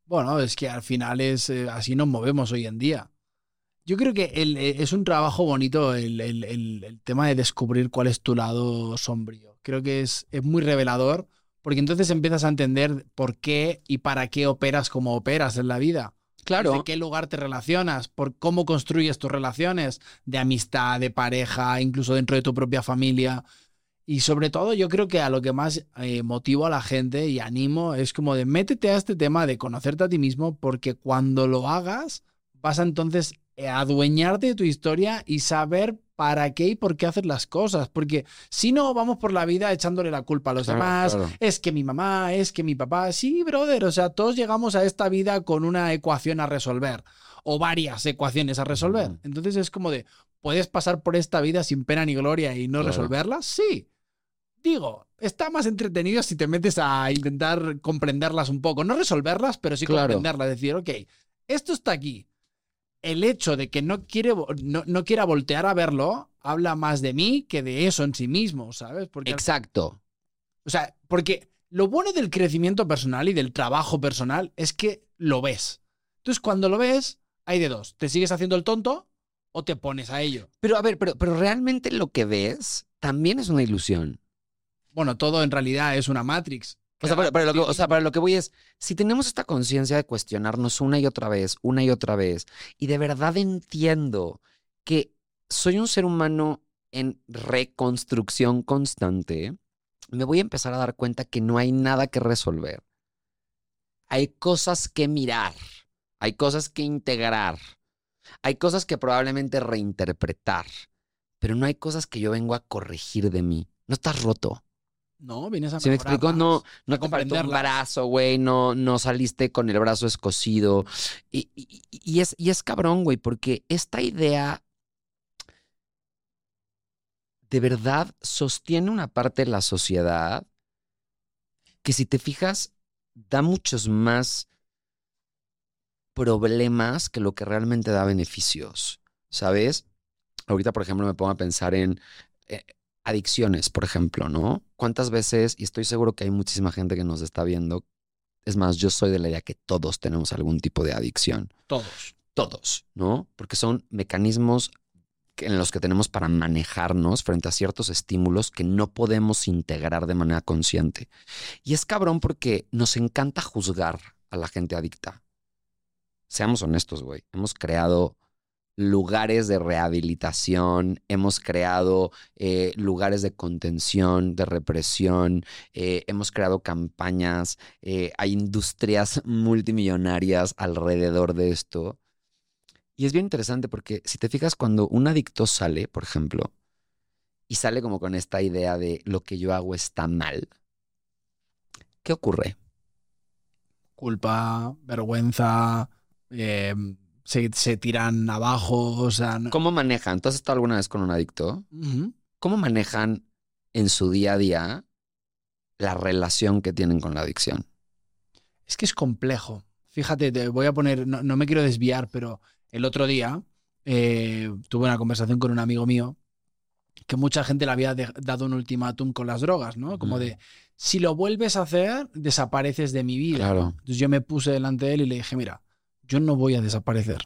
Bueno, es que al final es eh, así nos movemos hoy en día. Yo creo que el- eh, es un trabajo bonito el, el- el- el tema de descubrir cuál es tu lado sombrío. Creo que es, es muy revelador porque entonces empiezas a entender por qué y para qué operas como operas en la vida.
Claro.
¿De qué lugar te relacionas? ¿Por cómo construyes tus relaciones de amistad, de pareja, incluso dentro de tu propia familia? Y sobre todo yo creo que a lo que más eh, motivo a la gente y animo es como de métete a este tema de conocerte a ti mismo porque cuando lo hagas vas a entonces eh, adueñarte de tu historia y saber para qué y por qué haces las cosas. Porque si no, vamos por la vida echándole la culpa a los
Claro,
demás,
claro.
es que mi mamá, es que mi papá. Sí, brother, o sea, todos llegamos a esta vida con una ecuación a resolver o varias ecuaciones a resolver. Entonces es como de, ¿puedes pasar por esta vida sin pena ni gloria y no
Claro.
resolverlas? Sí. Digo, está más entretenido si te metes a intentar comprenderlas un poco. No resolverlas, pero sí
Claro.
comprenderlas. Decir, ok, esto está aquí. El hecho de que no, quiere, no, no quiera voltear a verlo habla más de mí que de eso en sí mismo, ¿sabes? Porque
Exacto.
o sea, porque lo bueno del crecimiento personal y del trabajo personal es que lo ves. Entonces, cuando lo ves, hay de dos. ¿Te sigues haciendo el tonto o te pones a ello?
Pero a ver, pero, pero realmente lo que ves también es una ilusión.
Bueno, todo en realidad es una Matrix.
O sea, para, para lo que, o sea, para lo que voy es, si tenemos esta conciencia de cuestionarnos una y otra vez, una y otra vez, y de verdad entiendo que soy un ser humano en reconstrucción constante, me voy a empezar a dar cuenta que no hay nada que resolver. Hay cosas que mirar, hay cosas que integrar, hay cosas que probablemente reinterpretar, pero no hay cosas que yo vengo a corregir de mí. No estás roto.
No, vienes a
¿Sí me explico?
mejorarlas.
No, no te faltó un brazo, güey, no, no saliste con el brazo escocido. Y, y- y es, y es cabrón, güey, porque esta idea de verdad sostiene una parte de la sociedad que si te fijas da muchos más problemas que lo que realmente da beneficios, ¿sabes? Ahorita, por ejemplo, me pongo a pensar en eh, adicciones, por ejemplo, ¿no? ¿Cuántas veces, y estoy seguro que hay muchísima gente que nos está viendo, es más, yo soy de la idea que todos tenemos algún tipo de adicción,
Todos.
todos, ¿no? Porque son mecanismos en los que tenemos para manejarnos frente a ciertos estímulos que no podemos integrar de manera consciente. Y es cabrón porque nos encanta juzgar a la gente adicta. Seamos honestos, güey. Hemos creado lugares de rehabilitación, hemos creado eh, lugares de contención, de represión, eh, hemos creado campañas, eh, hay industrias multimillonarias alrededor de esto. Y es bien interesante porque si te fijas, cuando un adicto sale, por ejemplo, y sale como con esta idea de lo que yo hago está mal, ¿qué ocurre?
Culpa, vergüenza, se, se tiran abajo, o sea... no-
¿Cómo manejan? ¿Tú has estado alguna vez con un adicto? ¿Cómo manejan en su día a día la relación que tienen con la adicción?
Es que es complejo. Fíjate, te voy a poner, no, no me quiero desviar, pero el otro día eh, tuve una conversación con un amigo mío que mucha gente le había de- dado un ultimátum con las drogas, ¿no? Como de, si lo vuelves a hacer, desapareces de mi vida.
Claro.
Entonces yo me puse delante de él y le dije, mira, yo no voy a desaparecer,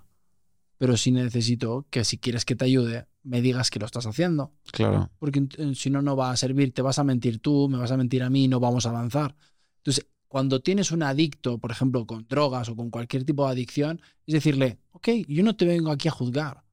pero sí necesito que si quieres que te ayude, me digas que lo estás haciendo.
Claro.
Porque ent- si no, no va a servir, te vas a mentir tú, me vas a mentir a mí, no vamos a avanzar. Entonces, cuando tienes un adicto, por ejemplo, con drogas o con cualquier tipo de adicción, es decirle, ok, yo no te vengo aquí a juzgar.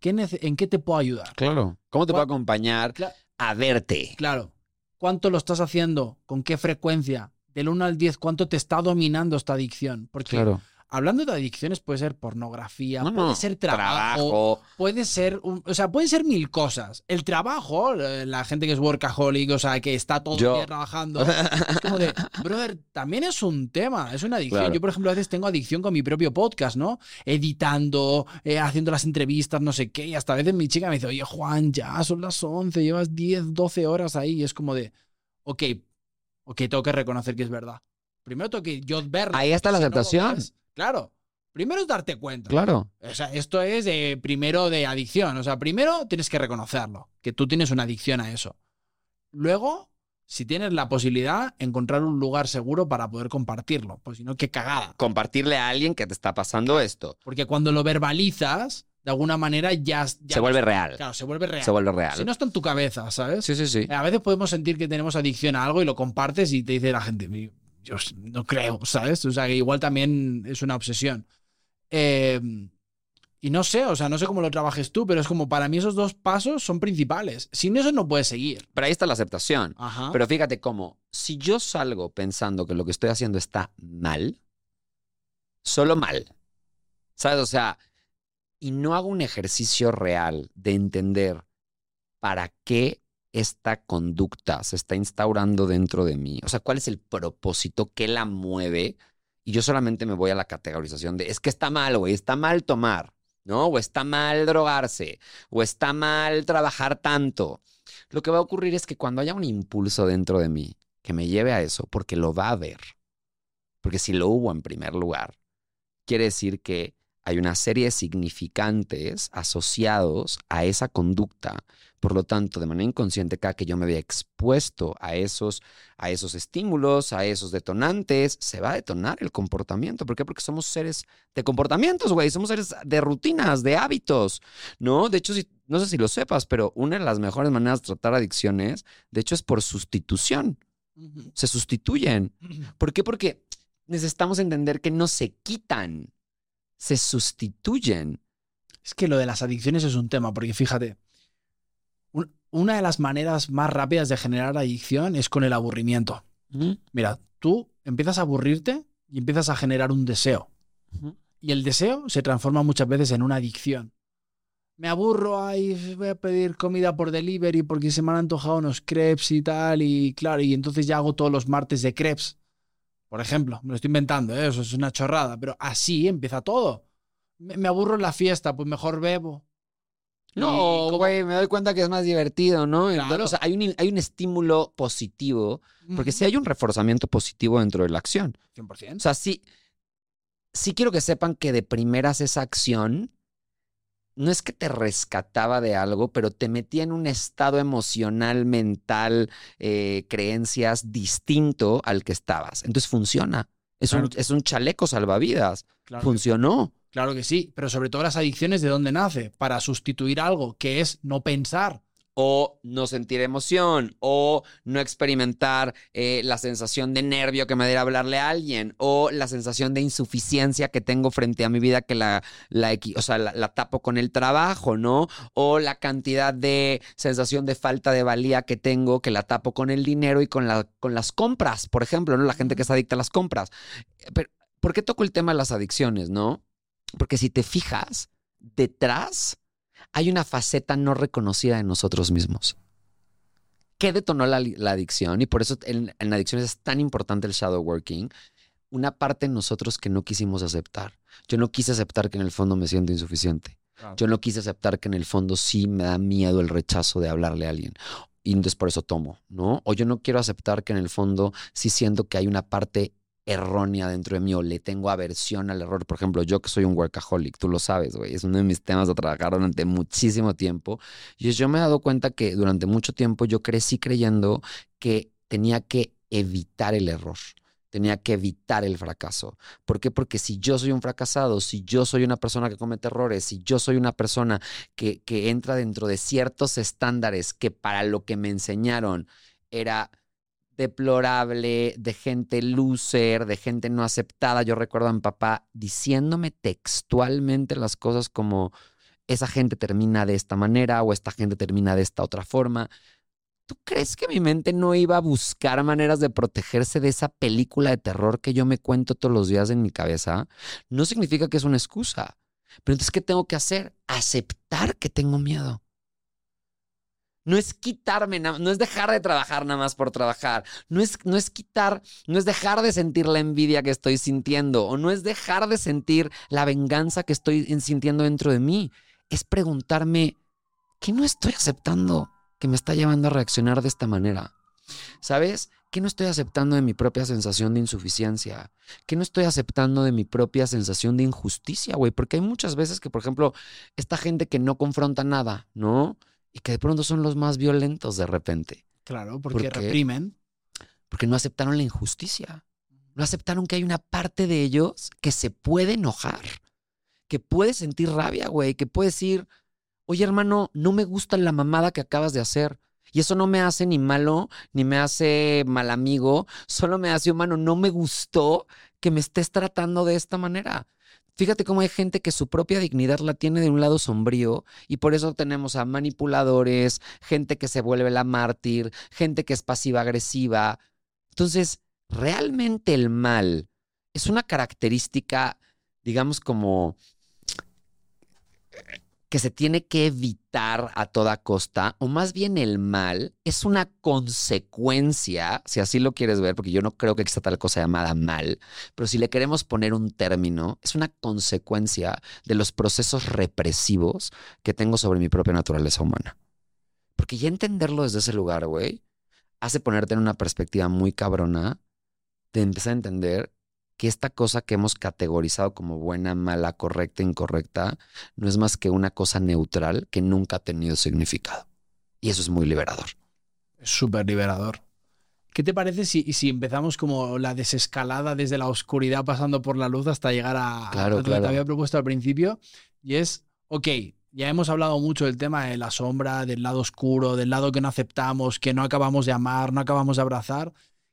¿Qué ¿En qué te puedo ayudar?
Claro. ¿Cómo te
¿Cuál-
puedo acompañar a verte?
Claro. ¿Cuánto lo estás haciendo? ¿Con qué frecuencia? Del 1 al 10, ¿cuánto te está dominando esta adicción? Porque
Claro.
Hablando de adicciones puede ser pornografía,
No,
puede
no.
ser trabajo,
Trabajo.
puede ser, un- o sea, pueden ser mil cosas. El trabajo, eh, la gente que es workaholic, o sea, que está todo el día trabajando, es como de, brother, también es un tema, es una adicción.
Claro.
Yo, por ejemplo, a veces tengo adicción con mi propio podcast, ¿no? Editando, eh, haciendo las entrevistas, no sé qué, y hasta a veces mi chica me dice, oye, Juan, ya son las 11, llevas 10, 12 horas ahí, y es como de, ok, ok, tengo que reconocer que es verdad. Primero tengo que yo verlo.
Ahí está la
Si
aceptación.
Claro. Primero es darte cuenta.
Claro.
O sea, esto es de, primero de adicción. O sea, primero tienes que reconocerlo, que tú tienes una adicción a eso. Luego, si tienes la posibilidad, encontrar un lugar seguro para poder compartirlo. Pues si no, qué cagada.
Compartirle a alguien que te está pasando esto.
Porque cuando lo verbalizas, de alguna manera ya... ya
se vuelve real.
Claro, se vuelve real.
Se vuelve real.
Si no está en tu cabeza, ¿sabes?
Sí, sí, sí.
A veces podemos sentir que tenemos adicción a algo y lo compartes y te dice la gente, yo no creo, ¿sabes? O sea, que igual también es una obsesión. Eh, y no sé, o sea, no sé cómo lo trabajes tú, pero es como para mí esos dos pasos son principales. Sin eso no puedes seguir.
Pero ahí está la aceptación.
Ajá.
Pero fíjate cómo, si yo salgo pensando que lo que estoy haciendo está mal, solo mal, ¿sabes? O sea, y no hago un ejercicio real de entender para qué esta conducta se está instaurando dentro de mí, o sea, cuál es el propósito que la mueve, y yo solamente me voy a la categorización de, es que está mal, güey, está mal tomar, ¿no? O está mal drogarse, o está mal trabajar tanto. Lo que va a ocurrir es que cuando haya un impulso dentro de mí que me lleve a eso, porque lo va a ver, porque si lo hubo en primer lugar, quiere decir que hay una serie de significantes asociados a esa conducta. Por lo tanto, de manera inconsciente, cada que yo me vea expuesto a esos, a esos estímulos, a esos detonantes, se va a detonar el comportamiento. ¿Por qué? Porque somos seres de comportamientos, güey. Somos seres de rutinas, de hábitos, ¿no? De hecho, si, no sé si lo sepas, pero una de las mejores maneras de tratar adicciones, de hecho, es por sustitución. Se sustituyen. ¿Por qué? Porque necesitamos entender que no se quitan se sustituyen.
Es que lo de las adicciones es un tema, porque fíjate, un, una de las maneras más rápidas de generar adicción es con el aburrimiento.
Uh -huh.
Mira, tú empiezas a aburrirte y empiezas a generar un deseo.
Uh -huh.
Y el deseo se transforma muchas veces en una adicción. Me aburro, ay, voy a pedir comida por delivery porque se me han antojado unos crepes y tal, y claro, y entonces ya hago todos los martes de crepes. Por ejemplo, me lo estoy inventando, ¿eh? eso es una chorrada, pero así empieza todo. Me, me aburro en la fiesta, pues mejor bebo.
No, güey, me doy cuenta que es más divertido, ¿no?
Claro.
O sea, hay un, hay un estímulo positivo, porque si sí hay un reforzamiento positivo dentro de la acción.
100%.
O sea, sí, sí quiero que sepan que de primeras esa acción no es que te rescataba de algo, pero te metía en un estado emocional, mental, eh, creencias distinto al que estabas. Entonces funciona. Es,
Claro.
un, es un chaleco salvavidas.
Claro,
Funcionó.
claro que sí, pero sobre todo las adicciones, ¿de dónde nace? Para sustituir algo, que es no pensar.
O no sentir emoción, o no experimentar eh, la sensación de nervio que me diera hablarle a alguien, o la sensación de insuficiencia que tengo frente a mi vida que la, la, o sea, la, la tapo con el trabajo, ¿no? O la cantidad de sensación de falta de valía que tengo que la tapo con el dinero y con, la, con las compras, por ejemplo, ¿no? La gente que es adicta a las compras. Pero, ¿por qué toco el tema de las adicciones, no? Porque si te fijas, detrás hay una faceta no reconocida de nosotros mismos. ¿Qué detonó la, la adicción? Y por eso en, en adicciones es tan importante el shadow working. Una parte de nosotros que no quisimos aceptar. Yo no quise aceptar que en el fondo me siento insuficiente. Yo no quise aceptar que en el fondo sí me da miedo el rechazo de hablarle a alguien. Y entonces por eso tomo, ¿no? O yo no quiero aceptar que en el fondo sí siento que hay una parte errónea dentro de mí o le tengo aversión al error. Por ejemplo, yo que soy un workaholic, tú lo sabes, güey, es uno de mis temas de trabajar durante muchísimo tiempo. Y yo me he dado cuenta que durante mucho tiempo yo crecí creyendo que tenía que evitar el error. Tenía que evitar el fracaso. ¿Por qué? Porque si yo soy un fracasado, si yo soy una persona que comete errores, si yo soy una persona que, que entra dentro de ciertos estándares que para lo que me enseñaron era deplorable, de gente loser, de gente no aceptada. Yo recuerdo a mi papá diciéndome textualmente las cosas como esa gente termina de esta manera o esta gente termina de esta otra forma. ¿Tú crees que mi mente no iba a buscar maneras de protegerse de esa película de terror que yo me cuento todos los días en mi cabeza? No significa que es una excusa. Pero entonces, ¿qué tengo que hacer? Aceptar que tengo miedo. No es quitarme, no es dejar de trabajar nada más por trabajar. No es, no es quitar, no es dejar de sentir la envidia que estoy sintiendo. O no es dejar de sentir la venganza que estoy en- sintiendo dentro de mí. Es preguntarme, ¿qué no estoy aceptando que me está llevando a reaccionar de esta manera? ¿Sabes? ¿Qué no estoy aceptando de mi propia sensación de insuficiencia? ¿Qué no estoy aceptando de mi propia sensación de injusticia, güey? Porque hay muchas veces que, por ejemplo, esta gente que no confronta nada, ¿no? Y que de pronto son los más violentos de repente.
Claro, porque reprimen.
Porque no aceptaron la injusticia. No aceptaron que hay una parte de ellos que se puede enojar, que puede sentir rabia, güey, que puede decir, oye hermano, no me gusta la mamada que acabas de hacer. Y eso no me hace ni malo, ni me hace mal amigo, solo me hace humano. No me gustó que me estés tratando de esta manera. Fíjate cómo hay gente que su propia dignidad la tiene de un lado sombrío y por eso tenemos a manipuladores, gente que se vuelve la mártir, gente que es pasiva agresiva. Entonces, realmente el mal es una característica, digamos, como que se tiene que evitar a toda costa, o más bien el mal es una consecuencia, si así lo quieres ver, porque yo no creo que exista tal cosa llamada mal, pero si le queremos poner un término, es una consecuencia de los procesos represivos que tengo sobre mi propia naturaleza humana. Porque ya entenderlo desde ese lugar, güey, hace ponerte en una perspectiva muy cabrona de empezar a entender que esta cosa que hemos categorizado como buena, mala, correcta, incorrecta, no es más que una cosa neutral que nunca ha tenido significado. Y eso es muy liberador.
Es súper liberador. ¿Qué te parece si, si empezamos como la desescalada desde la oscuridad pasando por la luz hasta llegar a, lo que te había propuesto al principio? Y es, ok, ya hemos hablado mucho del tema de la sombra, del lado oscuro, del lado que no aceptamos, que no acabamos de amar, no acabamos de abrazar,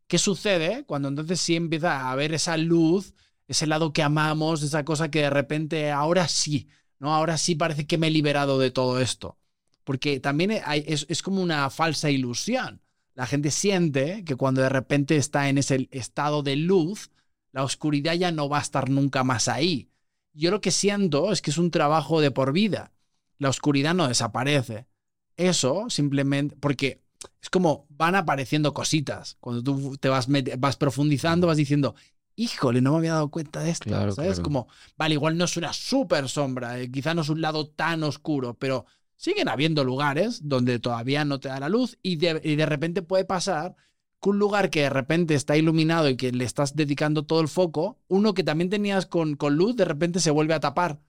¿Qué sucede cuando entonces sí empieza a ver esa luz, ese lado que amamos, esa cosa que de repente ahora sí, ¿no? Ahora sí parece que me he liberado de todo esto. Porque también es, es como una falsa ilusión. La gente siente que cuando de repente está en ese estado de luz, la oscuridad ya no va a estar nunca más ahí. Yo lo que siento es que es un trabajo de por vida. La oscuridad no desaparece. Eso simplemente, porque es como van apareciendo cositas. Cuando tú te vas, vas profundizando, vas diciendo, híjole, no me había dado cuenta de esto. Claro, ¿Sabes? Como, vale, igual no es una súper sombra, eh, quizá no es un lado tan oscuro, pero siguen habiendo lugares donde todavía no te da la luz y de, y de repente puede pasar que un lugar que de repente está iluminado y que le estás dedicando todo el foco, uno que también tenías con, con luz, de repente se vuelve a tapar.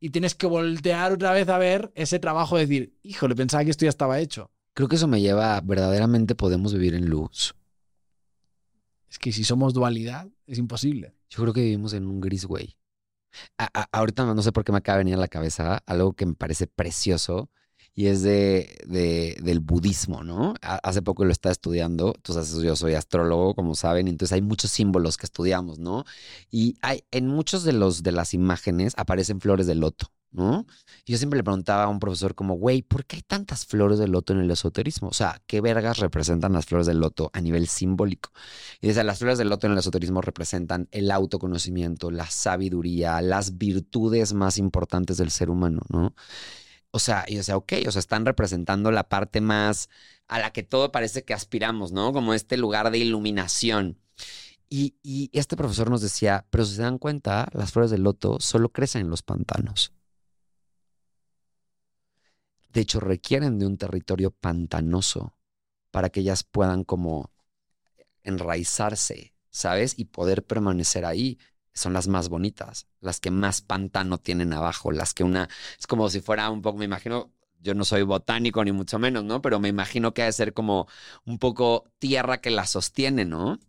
Y tienes que voltear otra vez a ver ese trabajo de decir, híjole, pensaba que esto ya estaba hecho.
Creo que eso me lleva a verdaderamente podemos vivir en luz.
Es que si somos dualidad, es imposible.
Yo creo que vivimos en un gris, güey. ahorita no, sé por qué me acaba de venir a la cabeza algo que me parece precioso y es de, del budismo, ¿no? hace poco lo estaba estudiando, entonces yo soy astrólogo, como saben, entonces hay muchos símbolos que estudiamos, ¿no? Y hay, en muchos de, los, de las imágenes aparecen flores de loto. ¿No? yo siempre le preguntaba a un profesor como, güey, ¿por qué hay tantas flores de loto en el esoterismo? O sea, ¿qué vergas representan las flores del loto a nivel simbólico? Y dice, las flores del loto en el esoterismo representan el autoconocimiento, la sabiduría, las virtudes más importantes del ser humano, ¿no? O sea, y o ok, o sea, están representando la parte más a la que todo parece que aspiramos, ¿no? Como este lugar de iluminación. Y, y este profesor nos decía, pero si se dan cuenta, las flores del loto solo crecen en los pantanos. De hecho, requieren de un territorio pantanoso para que ellas puedan como enraizarse, ¿sabes? Y poder permanecer ahí. Son las más bonitas, las que más pantano tienen abajo, las que una... Es como si fuera un poco, me imagino, yo no soy botánico ni mucho menos, ¿no? Pero me imagino que ha de ser como un poco tierra que la sostiene, ¿no?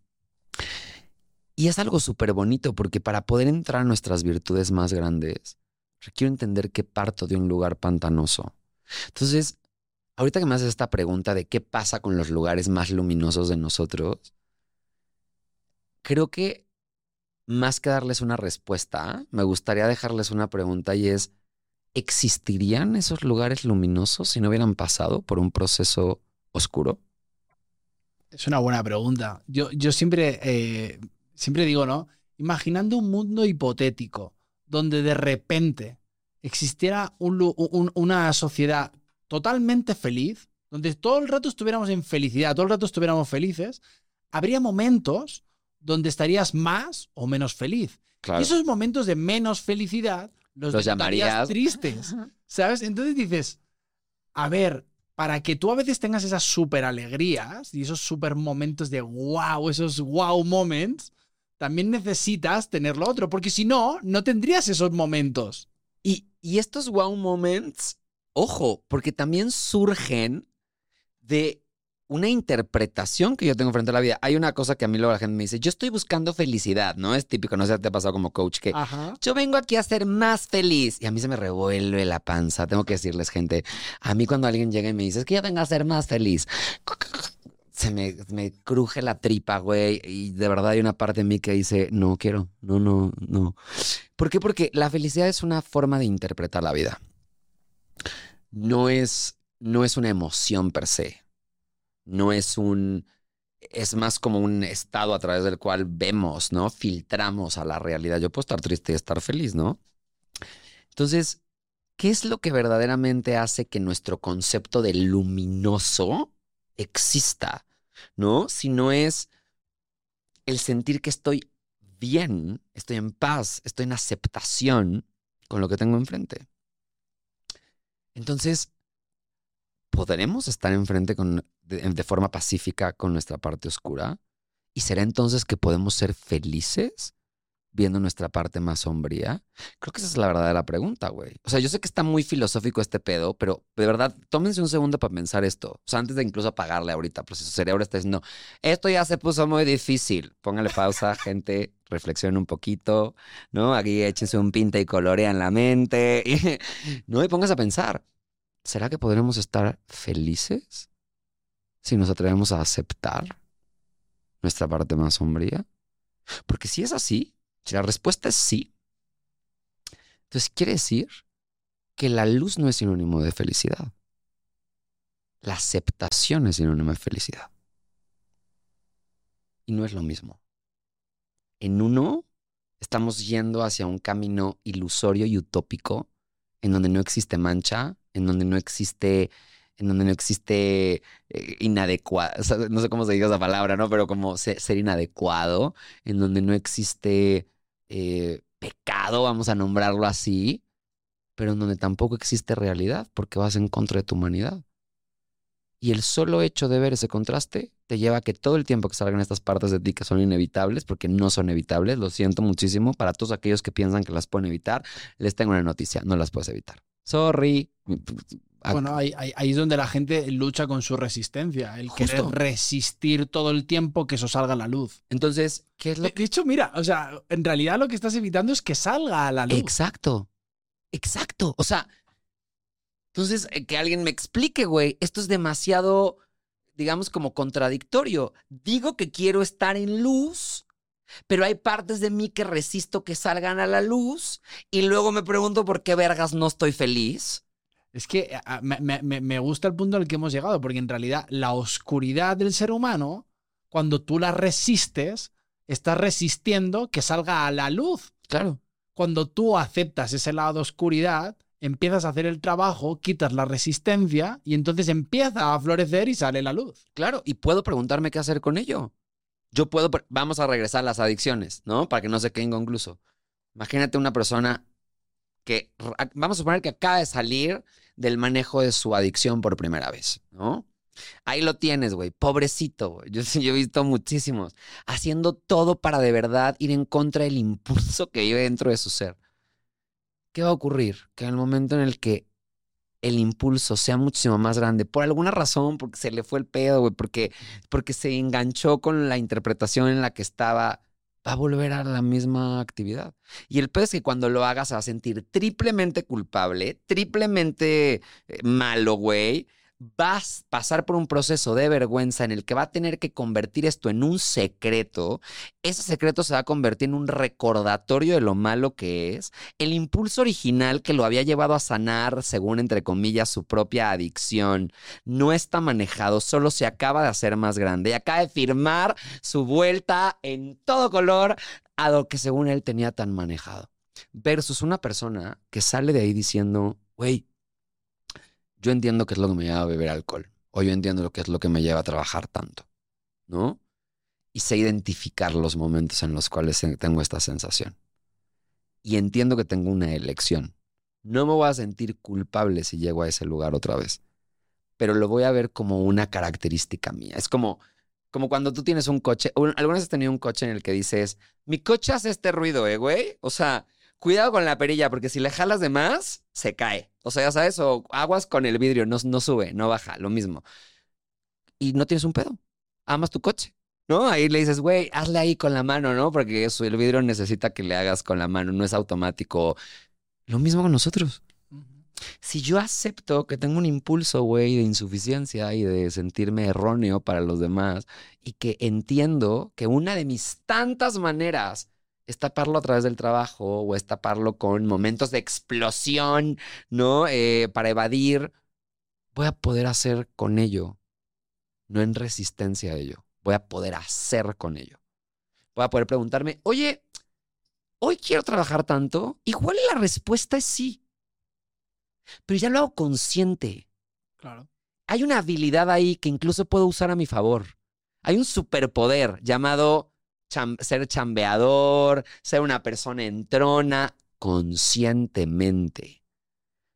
Y es algo súper bonito porque para poder entrar a nuestras virtudes más grandes, requiero entender que parto de un lugar pantanoso. Entonces, ahorita que me haces esta pregunta de qué pasa con los lugares más luminosos de nosotros, creo que más que darles una respuesta, me gustaría dejarles una pregunta y es, ¿existirían esos lugares luminosos si no hubieran pasado por un proceso oscuro?
Es una buena pregunta. Yo, yo siempre, eh, siempre digo, ¿no? Imaginando un mundo hipotético donde de repente existiera una sociedad totalmente feliz, donde todo el rato estuviéramos en felicidad, todo el rato estuviéramos felices, habría momentos donde estarías más o menos feliz. Y esos momentos de menos felicidad los, llamarías tristes, ¿sabes? Entonces dices, a ver, para que tú a veces tengas esas super alegrías y esos super momentos de wow, esos wow moments, también necesitas tener lo otro, porque si no, no tendrías esos momentos.
Y, estos wow moments, ojo, porque también surgen de una interpretación que yo tengo frente a la vida. Hay una cosa que a mí luego la gente me dice, yo estoy buscando felicidad, ¿no? Es típico, no sé te ha pasado como coach que
Ajá.
yo vengo aquí a ser más feliz y a mí se me revuelve la panza. Tengo que decirles, gente, a mí cuando alguien llega y me dice, es que yo vengo a ser más feliz, se me, me cruje la tripa, güey, y de verdad hay una parte de mí que dice, no quiero, no, no, no. ¿Por qué? Porque la felicidad es una forma de interpretar la vida. No es, no es una emoción per se. No es un, es más como un estado a través del cual vemos, ¿no? Filtramos a la realidad. Yo puedo estar triste y estar feliz, ¿no? Entonces, ¿qué es lo que verdaderamente hace que nuestro concepto de luminoso exista? ¿No? Si no es el sentir que estoy bien, estoy en paz, estoy en aceptación con lo que tengo enfrente. Entonces, ¿podremos estar enfrente con, de, de forma pacífica con nuestra parte oscura? ¿Y será entonces que podemos ser felices viendo nuestra parte más sombría? Creo que esa es la verdadera pregunta, güey. O sea, yo sé que está muy filosófico este pedo, pero de verdad, tómense un segundo para pensar esto. O sea, antes de incluso apagarle ahorita, pues su cerebro está diciendo, esto ya se puso muy difícil. Póngale pausa, gente, reflexionen un poquito, ¿no? Aquí échense un pinta y colorea en la mente, ¿no? Y pónganse a pensar, ¿será que podremos estar felices si nos atrevemos a aceptar nuestra parte más sombría? Porque si es así, si la respuesta es sí, entonces quiere decir que la luz no es sinónimo de felicidad. La aceptación es sinónimo de felicidad. Y no es lo mismo. En uno estamos yendo hacia un camino ilusorio y utópico en donde no existe mancha, en donde no existe en donde no existe eh, inadecuado, no sé cómo se diga esa palabra, ¿no? Pero como se- ser inadecuado, en donde no existe eh, pecado, vamos a nombrarlo así, pero en donde tampoco existe realidad, porque vas en contra de tu humanidad. Y el solo hecho de ver ese contraste te lleva a que todo el tiempo que salgan estas partes de ti que son inevitables, porque no son evitables, lo siento muchísimo, para todos aquellos que piensan que las pueden evitar, les tengo una noticia, no las puedes evitar. Sorry.
Bueno, ahí, ahí- ahí es donde la gente lucha con su resistencia, el querer
Justo.
resistir todo el tiempo que eso salga a la luz.
Entonces, ¿qué es lo
De, de hecho, mira, o sea, en realidad lo que estás evitando es que salga a la luz.
Exacto. Exacto. O sea, entonces eh, que alguien me explique, güey, esto es demasiado, digamos, como contradictorio. Digo que quiero estar en luz, pero hay partes de mí que resisto que salgan a la luz y luego me pregunto por qué vergas no estoy feliz.
Es que a- me, me- me- me gusta el punto al que hemos llegado, porque en realidad la oscuridad del ser humano, cuando tú la resistes, estás resistiendo que salga a la luz.
Claro.
Cuando tú aceptas ese lado de oscuridad, empiezas a hacer el trabajo, quitas la resistencia y entonces empieza a florecer y sale la luz.
Claro, y puedo preguntarme qué hacer con ello. Yo puedo, vamos a regresar a las adicciones, ¿no? Para que no se quede inconcluso. Imagínate una persona que, vamos a suponer que acaba de salir del manejo de su adicción por primera vez, ¿no? Ahí lo tienes, güey, pobrecito. Yo, yo he visto muchísimos, haciendo todo para de verdad ir en contra del impulso que vive dentro de su ser. ¿Qué va a ocurrir? Que en el momento en el que el impulso sea muchísimo más grande, por alguna razón, porque se le fue el pedo, güey, porque, porque se enganchó con la interpretación en la que estaba, va a volver a la misma actividad. Y el pedo es que cuando lo haga se va a sentir triplemente culpable, triplemente eh, malo, güey. Vas a pasar por un proceso de vergüenza en el que va a tener que convertir esto en un secreto. Ese secreto se va a convertir en un recordatorio de lo malo que es el impulso original que lo había llevado a sanar, según entre comillas, su propia adicción, no está manejado, solo se acaba de hacer más grande y acaba de firmar su vuelta en todo color a lo que según él tenía tan manejado. Versus una persona que sale de ahí diciendo, güey, yo entiendo qué es lo que me lleva a beber alcohol, o yo entiendo lo que es lo que me lleva a trabajar tanto, ¿no? Y sé identificar los momentos en los cuales tengo esta sensación y entiendo que tengo una elección. No me voy a sentir culpable si llego a ese lugar otra vez. pero lo voy a ver como una característica mía. Es como, como cuando tú tienes un coche, un- ¿alguna vez has tenido un coche en el que dices, mi coche hace este ruido, eh, güey? O sea, cuidado con la perilla, porque si le jalas de más, se cae. O sea, ya sabes, o aguas con el vidrio, no, no sube, no baja, lo mismo. Y no tienes un pedo, amas tu coche. ¿No? Ahí le dices, güey, hazle ahí con la mano, ¿no? Porque eso, el vidrio necesita que le hagas con la mano, no es automático. Lo mismo con nosotros. Si yo acepto que tengo un impulso, güey, de insuficiencia y de sentirme erróneo para los demás, y que entiendo que una de mis tantas maneras es taparlo a través del trabajo o es taparlo con momentos de explosión, ¿no? Eh, para evadir, voy a poder hacer con ello, no en resistencia a ello, voy a poder hacer con ello. Voy a poder preguntarme, oye, hoy quiero trabajar tanto, igual la respuesta es sí pero ya lo hago consciente.
Claro.
Hay una habilidad ahí que incluso puedo usar a mi favor. Hay un superpoder llamado ser chambeador, ser una persona entrona conscientemente.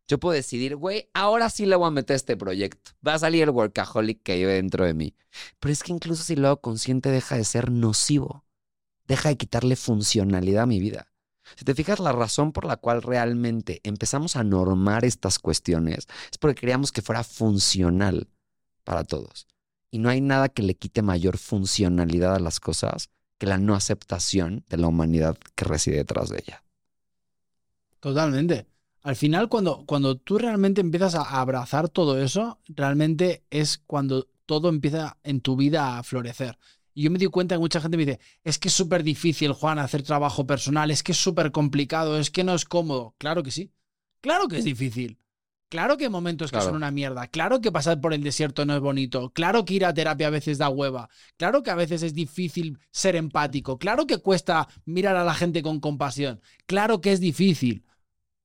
Yo puedo decidir, güey, ahora sí le voy a meter este proyecto. Va a salir el workaholic que hay dentro de mí. Pero es que incluso si lo hago consciente, deja de ser nocivo. Deja de quitarle funcionalidad a mi vida. Si te fijas, la razón por la cual realmente empezamos a normar estas cuestiones es porque queríamos que fuera funcional para todos. Y no hay nada que le quite mayor funcionalidad a las cosas que la no aceptación de la humanidad que reside detrás de ella.
Totalmente. Al final, cuando, cuando tú realmente empiezas a abrazar todo eso, realmente es cuando todo empieza en tu vida a florecer. Y yo me di cuenta que mucha gente me dice, es que es súper difícil, Juan, hacer trabajo personal, es que es súper complicado, es que no es cómodo. Claro que sí. Claro que es difícil. Claro que hay momentos que
Claro.
son una mierda. Claro que pasar por el desierto no es bonito. Claro que ir a terapia a veces da hueva. Claro que a veces es difícil ser empático. Claro que cuesta mirar a la gente con compasión. Claro que es difícil.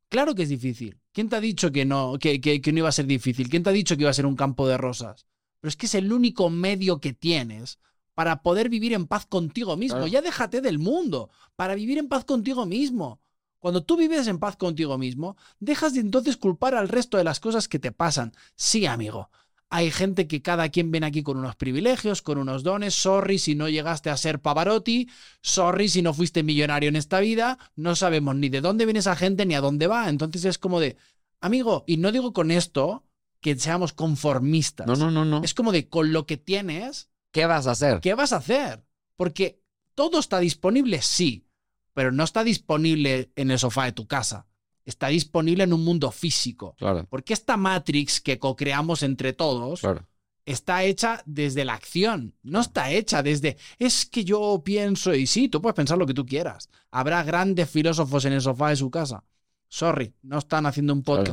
Claro que es difícil. ¿Quién te ha dicho que no, que, que- que no iba a ser difícil? ¿Quién te ha dicho que iba a ser un campo de rosas? Pero es que es el único medio que tienes para poder vivir en paz contigo mismo.
Claro.
Ya déjate del mundo, para vivir en paz contigo mismo. Cuando tú vives en paz contigo mismo, dejas de entonces culpar al resto de las cosas que te pasan. Sí, amigo. Hay gente que cada quien viene aquí con unos privilegios, con unos dones. Sorry si no llegaste a ser Pavarotti. Sorry si no fuiste millonario en esta vida. No sabemos ni de dónde viene esa gente ni a dónde va. Entonces es como de, amigo, y no digo con esto que seamos conformistas.
No, no, no, no.
Es como de, con lo que tienes,
¿Qué vas a hacer?
¿qué vas a hacer? Porque todo está disponible, sí, pero no está disponible en el sofá de tu casa. Está disponible en un mundo físico.
Claro,
Porque esta Matrix que co-creamos entre todos
claro.
está hecha desde la acción, no está hecha desde, es que yo pienso, y sí, tú puedes pensar lo que tú quieras. Habrá grandes filósofos en el sofá de su casa. Sorry, no están haciendo un
Claro.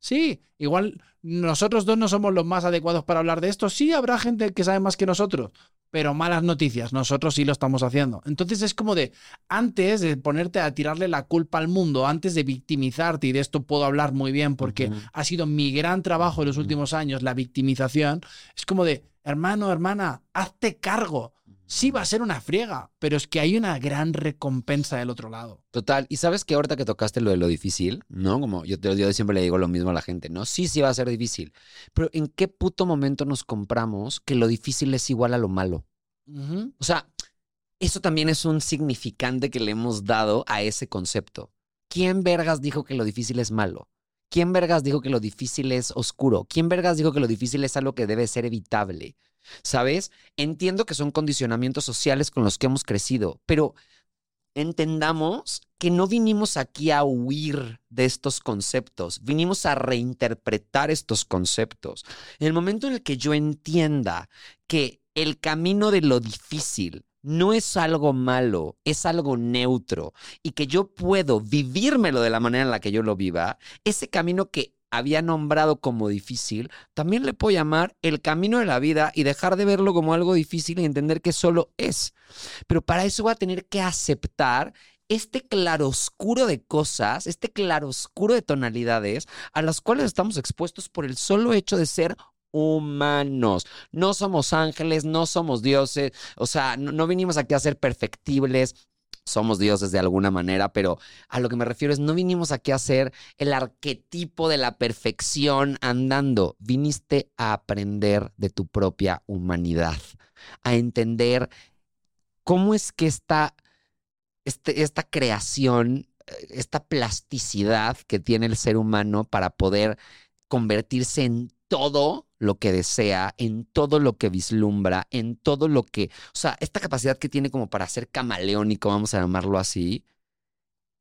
Sí, igual nosotros dos no somos los más adecuados para hablar de esto. Sí, habrá gente que sabe más que nosotros, pero malas noticias, nosotros sí lo estamos haciendo. Entonces es como de, antes de ponerte a tirarle la culpa al mundo, antes de victimizarte, y de esto puedo hablar muy bien porque ha sido mi gran trabajo en los últimos años, la victimización, es como de, hermano, hermana, hazte cargo. Sí va a ser una friega, pero es que hay una gran recompensa del otro lado.
Total. Y sabes que ahorita que tocaste lo de lo difícil, ¿no? Como yo, te- yo siempre le digo lo mismo a la gente, ¿no? Sí, sí va a ser difícil. Pero ¿en qué puto momento nos compramos que lo difícil es igual a lo malo? O sea, eso también es un significante que le hemos dado a ese concepto. ¿Quién vergas dijo que lo difícil es malo? ¿Quién vergas dijo que lo difícil es oscuro? ¿Quién vergas dijo que lo difícil es algo que debe ser evitable? ¿Sabes? Entiendo que son condicionamientos sociales con los que hemos crecido, pero entendamos que no vinimos aquí a huir de estos conceptos, vinimos a reinterpretar estos conceptos. En el momento en el que yo entienda que el camino de lo difícil no es algo malo, es algo neutro y que yo puedo vivírmelo de la manera en la que yo lo viva, ese camino que había nombrado como difícil, también le puedo llamar el camino de la vida y dejar de verlo como algo difícil y entender que solo es. Pero para eso voy a tener que aceptar este claroscuro de cosas, este claroscuro de tonalidades a las cuales estamos expuestos por el solo hecho de ser humanos. No somos ángeles, no somos dioses, o sea, no, no vinimos aquí a ser perfectibles. Somos dioses de alguna manera, pero a lo que me refiero es, no vinimos aquí a ser el arquetipo de la perfección andando, viniste a aprender de tu propia humanidad, a entender cómo es que esta, este, esta creación, eh, esta plasticidad que tiene el ser humano para poder convertirse en todo lo que desea, en todo lo que vislumbra, en todo lo que, o sea, esta capacidad que tiene como para ser camaleónico, vamos a llamarlo así,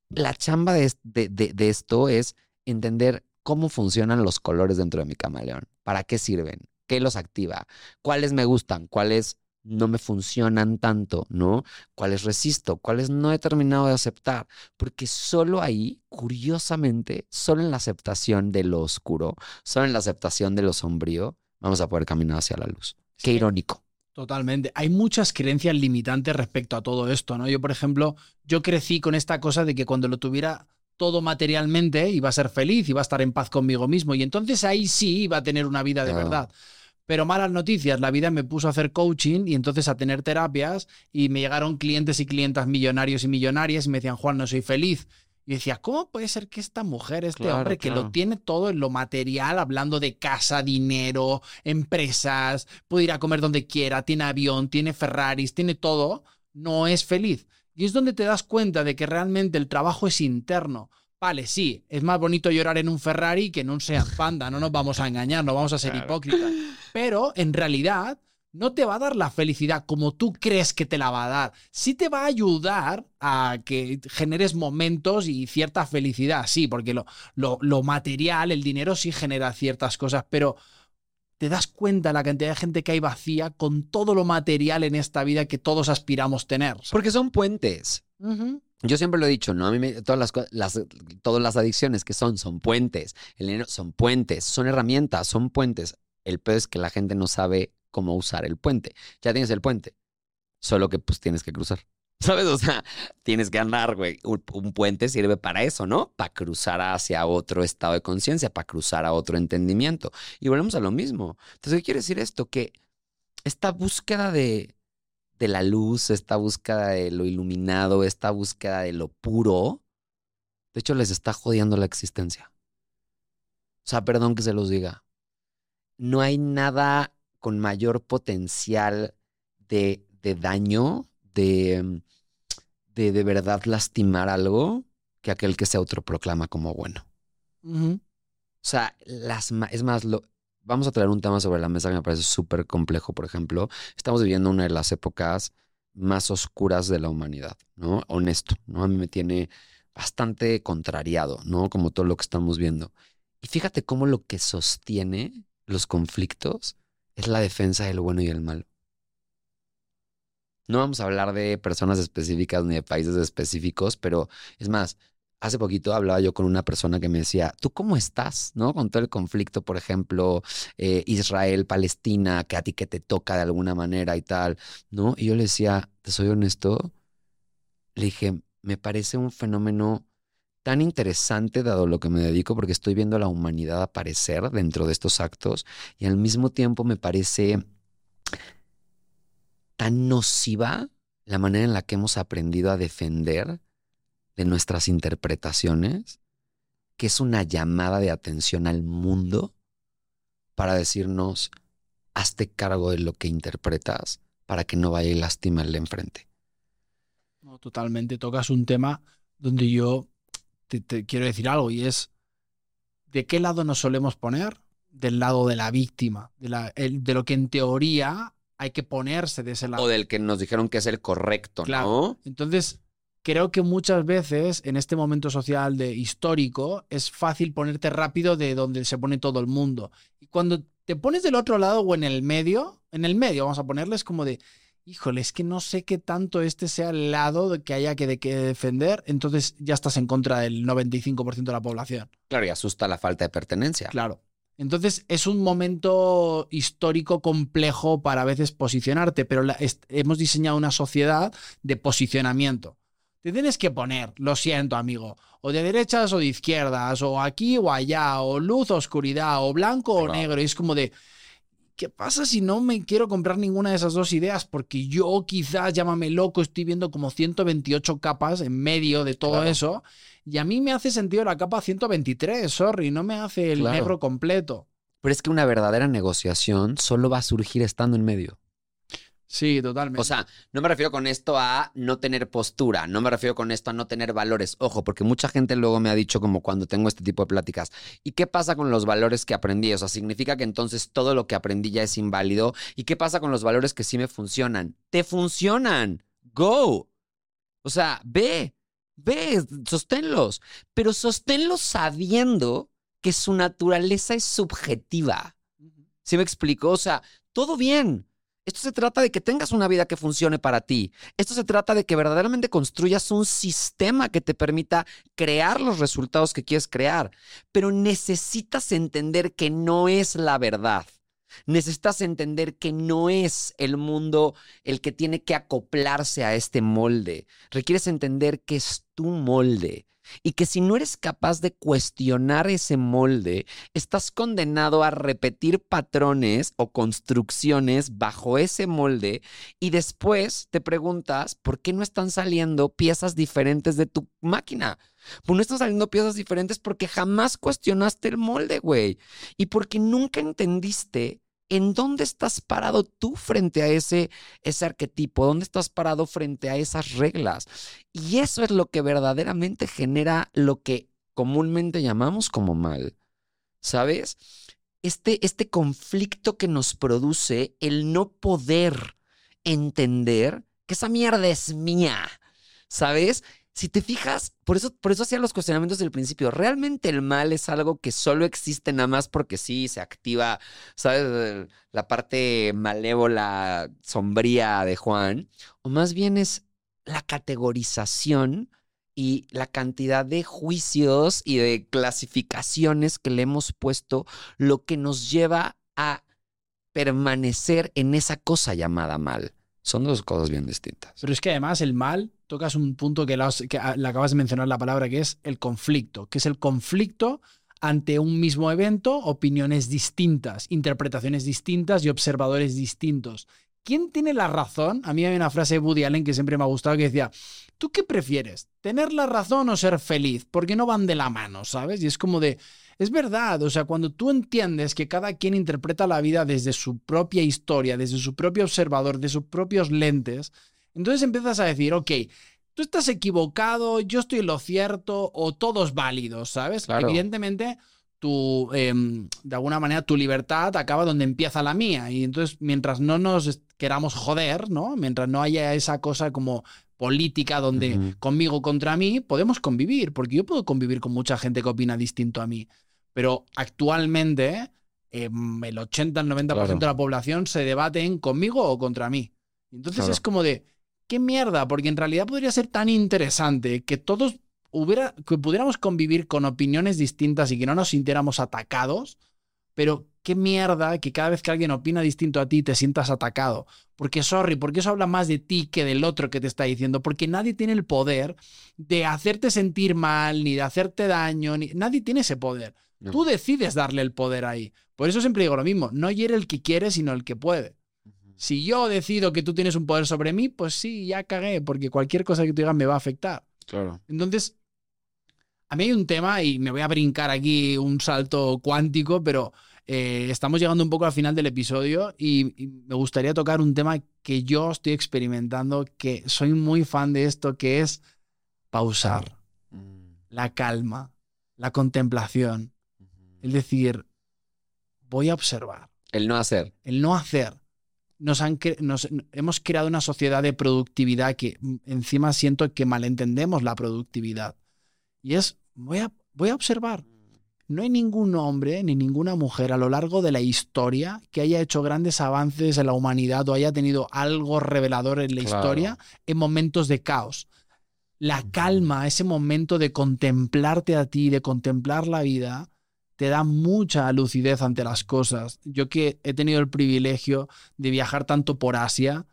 la chamba de, de, de, esto es entender cómo funcionan los colores dentro de mi camaleón, para qué sirven, qué los activa, cuáles me gustan, cuáles no me funcionan tanto, ¿no? ¿Cuáles resisto? ¿Cuáles no he terminado de aceptar? Porque solo ahí, curiosamente, solo en la aceptación de lo oscuro, solo en la aceptación de lo sombrío, vamos a poder caminar hacia la luz. Qué irónico.
Totalmente. Hay muchas creencias limitantes respecto a todo esto, ¿no? Yo, por ejemplo, yo crecí con esta cosa de que cuando lo tuviera todo materialmente iba a ser feliz, iba a estar en paz conmigo mismo y entonces ahí sí iba a tener una vida de verdad. Pero malas noticias, la vida me puso a hacer coaching y entonces a tener terapias y me llegaron clientes y clientas millonarios y millonarias y me decían, Juan, no soy feliz. Y decía, ¿cómo puede ser que esta mujer, este hombre que lo tiene todo en lo material, hablando de casa, dinero, empresas, puede ir a comer donde quiera, tiene avión, tiene Ferraris, tiene todo, no es feliz? Y es donde te das cuenta de que realmente el trabajo es interno. Vale, sí, es más bonito llorar en un Ferrari que en un Seat Panda, no nos vamos a engañar, no vamos a ser hipócritas. Pero en realidad no te va a dar la felicidad como tú crees que te la va a dar. Sí te va a ayudar a que generes momentos y cierta felicidad, sí, porque lo, lo, material, el dinero sí genera ciertas cosas, pero te das cuenta la cantidad de gente que hay vacía con todo lo material en esta vida que todos aspiramos tener.
Porque son puentes. Yo siempre lo he dicho, ¿no? A mí me, todas las, todas las adicciones que son, son puentes. El dinero son puentes, son herramientas, son puentes. El peor es que la gente no sabe cómo usar el puente. Ya tienes el puente, solo que pues tienes que cruzar. ¿Sabes? O sea, tienes que andar, güey. Un, un, puente sirve para eso, ¿no? Para cruzar hacia otro estado de conciencia, para cruzar a otro entendimiento. Y volvemos a lo mismo. Entonces, ¿qué quiere decir esto? Que esta búsqueda de, de la luz, esta búsqueda de lo iluminado, esta búsqueda de lo puro, de hecho les está jodiendo la existencia. O sea, perdón que se los diga. No hay nada con mayor potencial de, de daño, de, de de verdad lastimar algo, que aquel que se autoproclama como bueno. O sea, las, es más, lo, vamos a traer un tema sobre la mesa que me parece súper complejo, por ejemplo. Estamos viviendo una de las épocas más oscuras de la humanidad, ¿no? Honesto, ¿no? A mí me tiene bastante contrariado, ¿no? Como todo lo que estamos viendo. Y fíjate cómo lo que sostiene los conflictos es la defensa del bueno y el malo. No vamos a hablar de personas específicas ni de países específicos, pero es más, hace poquito hablaba yo con una persona que me decía, ¿tú cómo estás? ¿No? Con todo el conflicto, por ejemplo, eh, Israel-Palestina, que a ti que te toca de alguna manera y tal, ¿no? Y yo le decía, te soy honesto, le dije, me parece un fenómeno tan interesante dado lo que me dedico porque estoy viendo a la humanidad aparecer dentro de estos actos y al mismo tiempo me parece tan nociva la manera en la que hemos aprendido a defender de nuestras interpretaciones, que es una llamada de atención al mundo para decirnos, hazte cargo de lo que interpretas para que no vaya y lastime al de enfrente.
No, totalmente. Tocas un tema donde yo te, quiero decir algo y es, ¿de qué lado nos solemos poner? Del lado de la víctima, de, la, de lo que en teoría hay que ponerse de ese lado.
O del que nos dijeron que es el correcto, claro.
Entonces, creo que muchas veces en este momento social de histórico es fácil ponerte rápido de donde se pone todo el mundo. Y cuando te pones del otro lado o en el medio, en el medio vamos a ponerles como de, híjole, es que no sé qué tanto este sea el lado que haya que, de que defender, entonces ya estás en contra del 95% de la población.
Claro, y asusta la falta de pertenencia.
Claro. Entonces es un momento histórico complejo para a veces posicionarte, pero hemos diseñado una sociedad de posicionamiento. Te tienes que poner, lo siento amigo, o de derechas o de izquierdas, o aquí o allá, o luz o oscuridad, o blanco o negro. Y es como de, ¿qué pasa si no me quiero comprar ninguna de esas dos ideas? Porque yo quizás, llámame loco, estoy viendo como 128 capas en medio de todo
Claro.
eso. Y a mí me hace sentido la capa 123, sorry, no me hace el
Claro.
negro completo.
Pero es que una verdadera negociación solo va a surgir estando en medio.
Sí, totalmente.
O sea, no me refiero con esto a no tener postura, no me refiero con esto a no tener valores. Ojo, porque mucha gente luego me ha dicho como cuando tengo este tipo de pláticas, ¿y qué pasa con los valores que aprendí? O sea, significa que entonces todo lo que aprendí ya es inválido. ¿Y qué pasa con los valores que sí me funcionan? Te funcionan. Go. O sea, ve, ve, sosténlos. Pero sosténlos sabiendo que su naturaleza es subjetiva. ¿Sí me explico? O sea, todo bien. Esto se trata de que tengas una vida que funcione para ti. Esto se trata de que verdaderamente construyas un sistema que te permita crear los resultados que quieres crear. Pero necesitas entender que no es la verdad. Necesitas entender que no es el mundo el que tiene que acoplarse a este molde. Requieres entender que es tu molde y que si no eres capaz de cuestionar ese molde, estás condenado a repetir patrones o construcciones bajo ese molde y después te preguntas por qué no están saliendo piezas diferentes de tu máquina. Pues no están saliendo piezas diferentes porque jamás cuestionaste el molde, güey. Y porque nunca entendiste en dónde estás parado tú frente a ese, ese arquetipo, dónde estás parado frente a esas reglas. Y eso es lo que verdaderamente genera lo que comúnmente llamamos como mal. ¿Sabes? Este, este conflicto que nos produce el no poder entender que esa mierda es mía. ¿Sabes? Si te fijas, por eso, por eso hacía los cuestionamientos del principio. ¿Realmente el mal es algo que solo existe nada más porque sí se activa, ¿sabes? La parte malévola, sombría de Juan. O más bien es la categorización y la cantidad de juicios y de clasificaciones que le hemos puesto, lo que nos lleva a permanecer en esa cosa llamada mal. Son dos cosas bien distintas.
Pero es que además el mal, tocas un punto que, has- que a- le acabas de mencionar la palabra, que es el conflicto, que es el conflicto ante un mismo evento, opiniones distintas, interpretaciones distintas y observadores distintos. ¿Quién tiene la razón? A mí hay una frase de Woody Allen que siempre me ha gustado que decía, ¿tú qué prefieres? ¿Tener la razón o ser feliz? Porque no van de la mano, ¿sabes? Y es como de, es verdad, o sea, cuando tú entiendes que cada quien interpreta la vida desde su propia historia, desde su propio observador, de sus propios lentes, entonces empiezas a decir, ok, tú estás equivocado, yo estoy en lo cierto, o todos válidos, ¿sabes?
Claro.
Evidentemente, tu, em, de alguna manera, tu libertad acaba donde empieza la mía. Y entonces, mientras no nos queramos joder, ¿no? Mientras no haya esa cosa como política donde
Ujú.
conmigo contra mí, podemos convivir, porque yo puedo convivir con mucha gente que opina distinto a mí. Pero actualmente, em, el 80, el 90%
Claro.
de la población se debate en conmigo o contra mí. Entonces
Claro.
es como de, ¿qué mierda? Porque en realidad podría ser tan interesante que todos hubiera, que pudiéramos convivir con opiniones distintas y que no nos sintiéramos atacados, pero qué mierda que cada vez que alguien opina distinto a ti te sientas atacado. Porque, sorry, porque eso habla más de ti que del otro que te está diciendo, porque nadie tiene el poder de hacerte sentir mal, ni de hacerte daño, ni... nadie tiene ese poder.
No.
Tú decides darle el poder ahí. Por eso siempre digo lo mismo, no hiere el que quiere, sino el que puede. Si yo decido que tú tienes un poder sobre mí, pues sí, ya cagué, porque cualquier cosa que tú digas me va a afectar.
Claro.
Entonces, a mí hay un tema, y me voy a brincar aquí un salto cuántico, pero eh, estamos llegando un poco al final del episodio y, y me gustaría tocar un tema que yo estoy experimentando, que soy muy fan de esto, que es pausar, la calma, la contemplación, es decir, voy a observar
El no hacer.
el no hacer. Nos han nos- hemos creado una sociedad de productividad que mm, encima siento que malentendemos la productividad. Y es, voy a, voy a observar. No hay ningún hombre ni ninguna mujer a lo largo de la historia que haya hecho grandes avances en la humanidad o haya tenido algo revelador en la
Claro.
historia en momentos de caos. La calma, ese momento de contemplarte a ti, de contemplar la vida, te da mucha lucidez ante las cosas. Yo que he tenido el privilegio de viajar tanto por Asia,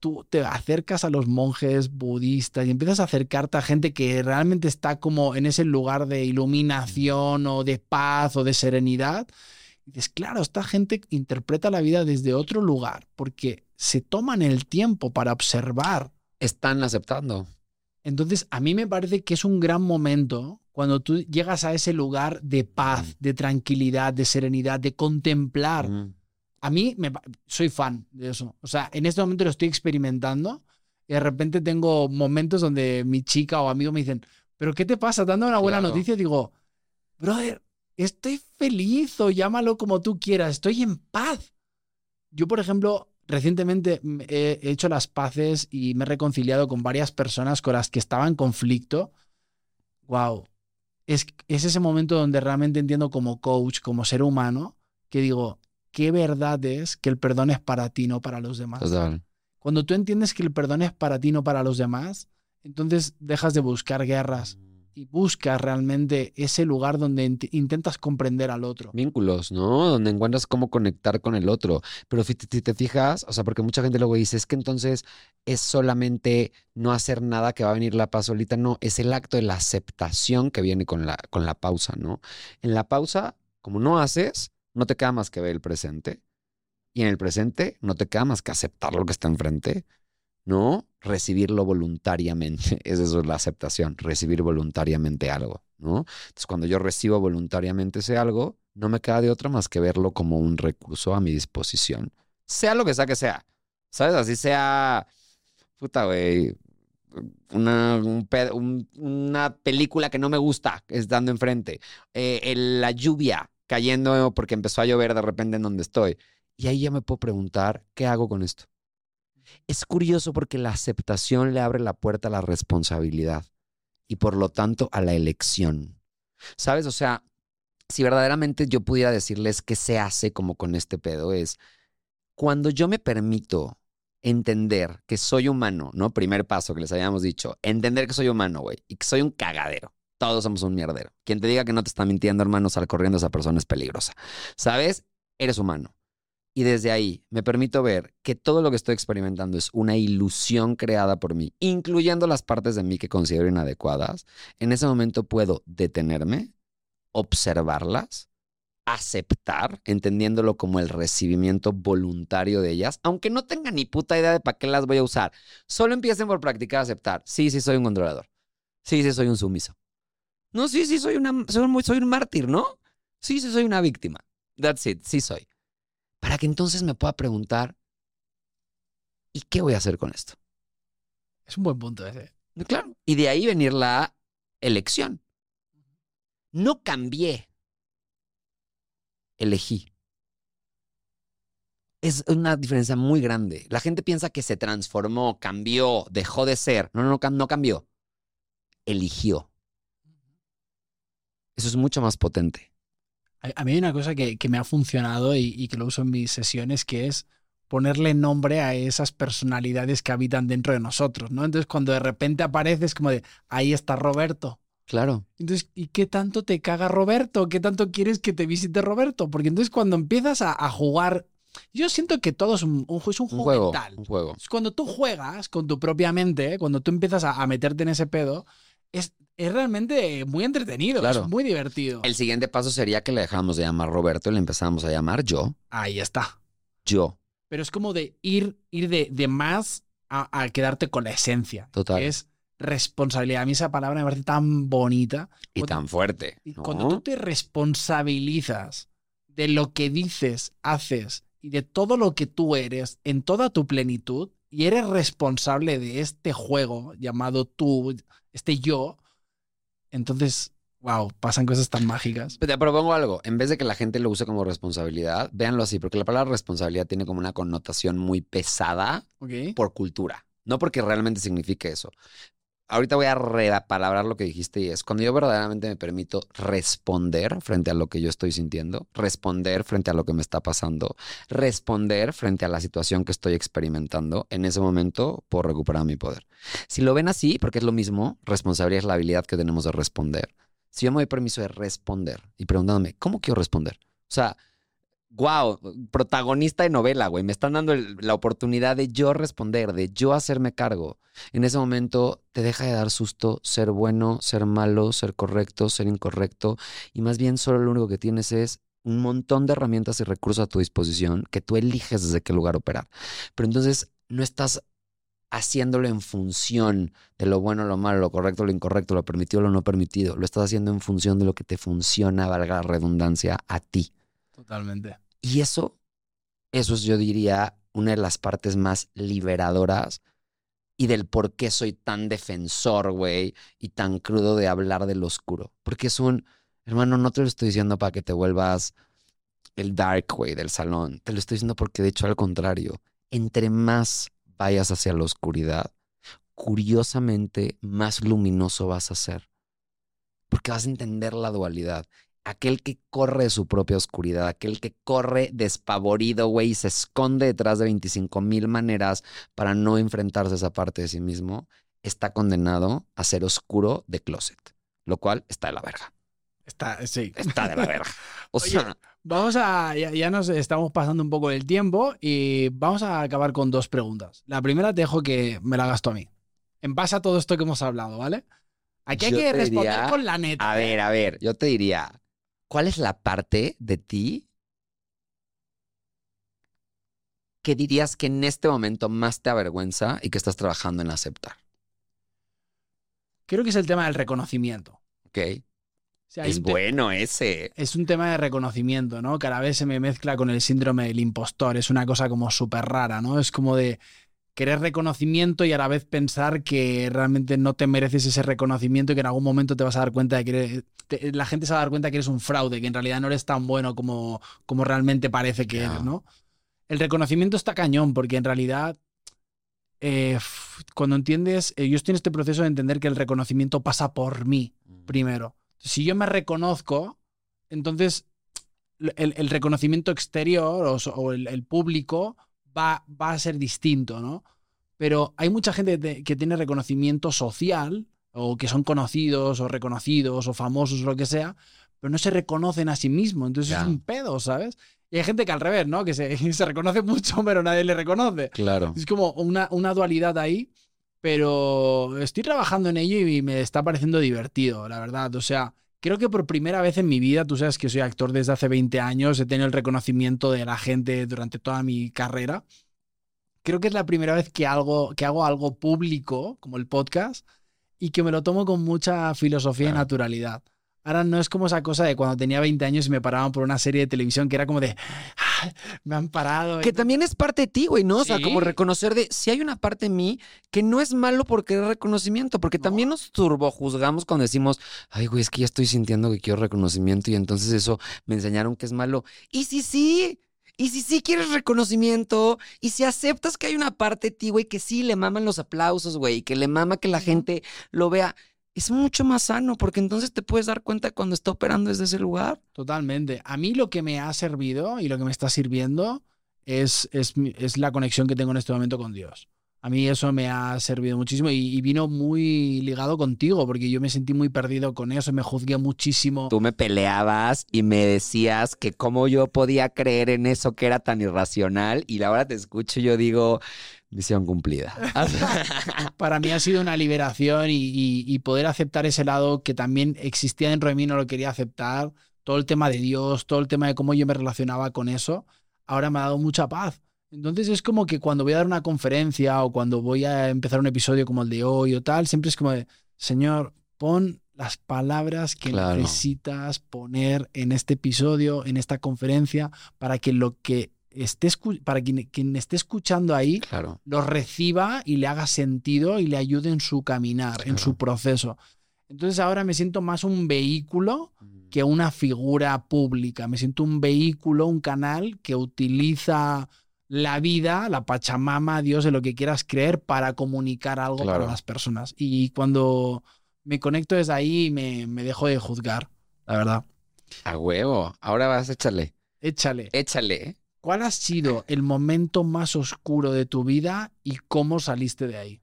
tú te acercas a los monjes budistas y empiezas a acercarte a gente que realmente está como en ese lugar de iluminación o de paz o de serenidad. dices, claro, esta gente interpreta la vida desde otro lugar porque se toman el tiempo para observar.
Están aceptando.
Entonces, a mí me parece que es un gran momento cuando tú llegas a ese lugar de paz, de tranquilidad, de serenidad, de contemplar.
Mm.
A mí me, soy fan de eso. O sea, en este momento lo estoy experimentando y de repente tengo momentos donde mi chica o amigo me dicen, ¿pero qué te pasa? Dando una buena
Claro.
noticia, digo, brother, estoy feliz o llámalo como tú quieras, estoy en paz. Yo, por ejemplo, recientemente he he hecho las paces y me he reconciliado con varias personas con las que estaba en conflicto. Wow. Es, es ese momento donde realmente entiendo como coach, como ser humano, que digo, qué verdad es que el perdón es para ti, no para los demás.
Total.
Cuando tú entiendes que el perdón es para ti, no para los demás, entonces dejas de buscar guerras y buscas realmente ese lugar donde int- intentas comprender al otro.
Vínculos, ¿no? Donde encuentras cómo conectar con el otro. Pero fi- si te fijas, o sea, porque mucha gente luego dice, es que entonces es solamente no hacer nada que va a venir la paz solita. No, es el acto de la aceptación que viene con la, con la pausa, ¿no? En la pausa, como no haces, no te queda más que ver el presente. Y en el presente no te queda más que aceptar lo que está enfrente, ¿no? Recibirlo voluntariamente. Es eso, la aceptación, recibir voluntariamente algo, ¿no? Entonces, cuando yo recibo voluntariamente ese algo, no me queda de otra más que verlo como un recurso a mi disposición. Sea lo que sea que sea. ¿Sabes? Así sea, puta, güey, una, una película que no me gusta estando enfrente. Eh, la lluvia cayendo porque empezó a llover de repente en donde estoy. Y ahí ya me puedo preguntar, ¿qué hago con esto? Es curioso porque la aceptación le abre la puerta a la responsabilidad y por lo tanto a la elección. ¿Sabes? O sea, si verdaderamente yo pudiera decirles qué se hace como con este pedo es cuando yo me permito entender que soy humano, ¿no? Primer paso que les habíamos dicho, entender que soy humano, güey, y que soy un cagadero. Todos somos un mierdero. Quien te diga que no te está mintiendo, hermano, sal corriendo, esa persona es peligrosa. ¿Sabes? Eres humano. Y desde ahí me permito ver que todo lo que estoy experimentando es una ilusión creada por mí, incluyendo las partes de mí que considero inadecuadas. En ese momento puedo detenerme, observarlas, aceptar, entendiéndolo como el recibimiento voluntario de ellas, aunque no tenga ni puta idea de para qué las voy a usar. Solo empiecen por practicar aceptar. Sí, sí, soy un controlador. Sí, sí, soy un sumiso. No, sí, sí, soy, soy un mártir, ¿no? Sí, sí, soy una víctima. That's it, sí soy. Para que entonces me pueda preguntar, ¿y qué voy a hacer con esto?
Es un buen punto ese.
Claro. Y de ahí venir la elección. No cambié. Elegí. Es una diferencia muy grande. La gente piensa que se transformó, cambió, dejó de ser. No, no, no, no cambió. Eligió. Eso es mucho más potente.
A, mí hay una cosa que, que me ha funcionado y, y que lo uso en mis sesiones, que es ponerle nombre a esas personalidades que habitan dentro de nosotros, ¿no? Entonces, cuando de repente apareces como de, ahí está Roberto.
Claro.
Entonces, ¿y qué tanto te caga Roberto? ¿Qué tanto quieres que te visite Roberto? Porque entonces cuando empiezas a, a jugar, yo siento que todo es un, un, es un
Un
juego mental.
Un juego.
Es Cuando tú juegas con tu propia mente, cuando tú empiezas a, a meterte en ese pedo, es, es realmente muy entretenido,
Claro.
es muy divertido.
El siguiente paso sería que le dejamos de llamar Roberto y le empezamos a llamar yo.
Ahí está.
Yo.
Pero es como de ir, ir de, de más a, a quedarte con la esencia.
Total.
Que es responsabilidad. A mí esa palabra me parece tan bonita.
Y
Cuando-
tan fuerte.
Cuando tú te responsabilizas de lo que dices, haces y de todo lo que tú eres en toda tu plenitud y eres responsable de este juego llamado tú, este yo, entonces, wow, pasan cosas tan mágicas.
Te propongo algo. En vez de que la gente lo use como responsabilidad, véanlo así, porque la palabra responsabilidad tiene como una connotación muy pesada por cultura, no porque realmente signifique eso. Ahorita voy a repalabrar lo que dijiste y es cuando yo verdaderamente me permito responder frente a lo que yo estoy sintiendo, responder frente a lo que me está pasando, responder frente a la situación que estoy experimentando, en ese momento puedo recuperar mi poder. Si lo ven así, porque es lo mismo, responsabilidad es la habilidad que tenemos de responder. Si yo me doy permiso de responder y preguntándome, ¿cómo quiero responder? O sea, wow, protagonista de novela, güey. Me están dando la oportunidad de yo responder, de yo hacerme cargo. En ese momento te deja de dar susto ser bueno, ser malo, ser correcto, ser incorrecto. Y más bien solo lo único que tienes es un montón de herramientas y recursos a tu disposición que tú eliges desde qué lugar operar. Pero entonces no estás haciéndolo en función de lo bueno, lo malo, lo correcto, lo incorrecto, lo permitido, lo no permitido. Lo estás haciendo en función de lo que te funciona, valga la redundancia, a ti.
Totalmente.
Y eso, eso es, yo diría, una de las partes más liberadoras y del por qué soy tan defensor, güey, y tan crudo de hablar del oscuro. Porque es un, hermano, no te lo estoy diciendo para que te vuelvas el dark, güey, del salón. Te lo estoy diciendo porque, de hecho, al contrario, entre más vayas hacia la oscuridad, curiosamente más luminoso vas a ser. Porque vas a entender la dualidad. Aquel que corre de su propia oscuridad, aquel que corre despavorido, güey, y se esconde detrás de 25 mil maneras para no enfrentarse a esa parte de sí mismo, está condenado a ser oscuro de closet, lo cual está de la verga.
Está, sí.
Está de la verga. O
Oye,
sea,
Vamos a. Ya, ya nos estamos pasando un poco del tiempo y vamos a acabar con dos preguntas. La primera te dejo que me la gasto a mí. En base a todo esto que hemos hablado, ¿vale? Aquí hay que responder
diría-
con la neta.
a ver, a ver, yo te diría, ¿cuál es la parte de ti que dirías que en este momento más te avergüenza y que estás trabajando en aceptar?
Creo que es el tema del reconocimiento.
¿Ok?
O sea, hay
Es bueno ese.
Es un tema de reconocimiento, ¿no? Cada vez se me mezcla con el síndrome del impostor. Es una cosa como súper rara, ¿no? Es como de querer reconocimiento y a la vez pensar que realmente no te mereces ese reconocimiento y que en algún momento te vas a dar cuenta de que eres- te- la gente se va a dar cuenta que eres un fraude, que en realidad no eres tan bueno como, como realmente parece que
Ya.
eres, ¿no? El reconocimiento está cañón porque en realidad eh, cuando entiendes, eh, yo estoy en este proceso de entender que el reconocimiento pasa por mí primero. Si yo me reconozco, entonces el, el reconocimiento exterior o, so- o el, el público va, va a ser distinto, ¿no? Pero hay mucha gente que, tiene reconocimiento social o que son conocidos o reconocidos o famosos o lo que sea, pero no se reconocen a sí mismos. Entonces
Ya.
es un pedo, ¿sabes? Y hay gente que al revés, ¿no? Que se, se reconoce mucho, pero nadie le reconoce.
Claro.
Es como una, una dualidad ahí, pero estoy trabajando en ello y me está pareciendo divertido, la verdad. O sea, creo que por primera vez en mi vida, tú sabes que soy actor desde hace 20 años, he tenido el reconocimiento de la gente durante toda mi carrera. Creo que es la primera vez que, algo, que hago algo público, como el podcast, y que me lo tomo con mucha filosofía y naturalidad. Ahora no es como esa cosa de cuando tenía 20 años y me paraban por una serie de televisión que era como de, "Ah, me han parado.
Que también es parte de ti, güey, ¿no? O sea,
Sí.
como reconocer de si hay una parte de mí que no es malo por querer reconocimiento, porque
No.
también nos turbojuzgamos cuando decimos, ay, güey, es que ya estoy sintiendo que quiero reconocimiento y entonces eso me enseñaron que es malo. Y si sí, y si sí quieres reconocimiento, y si aceptas que hay una parte de ti, güey, que sí le maman los aplausos, güey, y que le mama que la gente lo vea, es mucho más sano, porque entonces te puedes dar cuenta cuando está operando desde ese lugar.
Totalmente. A mí lo que me ha servido y lo que me está sirviendo es, es, es la conexión que tengo en este momento con Dios. A mí eso me ha servido muchísimo y, y vino muy ligado contigo porque yo me sentí muy perdido con eso, me juzgué muchísimo.
Tú me peleabas y me decías que cómo yo podía creer en eso que era tan irracional y ahora te escucho y yo digo, misión cumplida.
Para mí ha sido una liberación y, y- y poder aceptar ese lado que también existía dentro de mí, no lo quería aceptar. Todo el tema de Dios, todo el tema de cómo yo me relacionaba con eso, ahora me ha dado mucha paz. Entonces es como que cuando voy a dar una conferencia o cuando voy a empezar un episodio como el de hoy o tal, siempre es como de, Señor, pon las palabras que
Claro.
necesitas poner en este episodio, en esta conferencia, para que lo que esté, para quien, quien esté escuchando ahí
claro.
lo reciba y le haga sentido y le ayude en su caminar, en su proceso. Entonces ahora me siento más un vehículo que una figura pública. Me siento un vehículo, un canal que utiliza la vida, la Pachamama, Dios, de lo que quieras creer, para comunicar algo
Claro.
para las personas. Y cuando me conecto desde ahí, me, me dejo de juzgar, la verdad.
A huevo. Ahora vas, échale.
Échale.
Échale.
¿Cuál ha sido el momento más oscuro de tu vida y cómo saliste de ahí?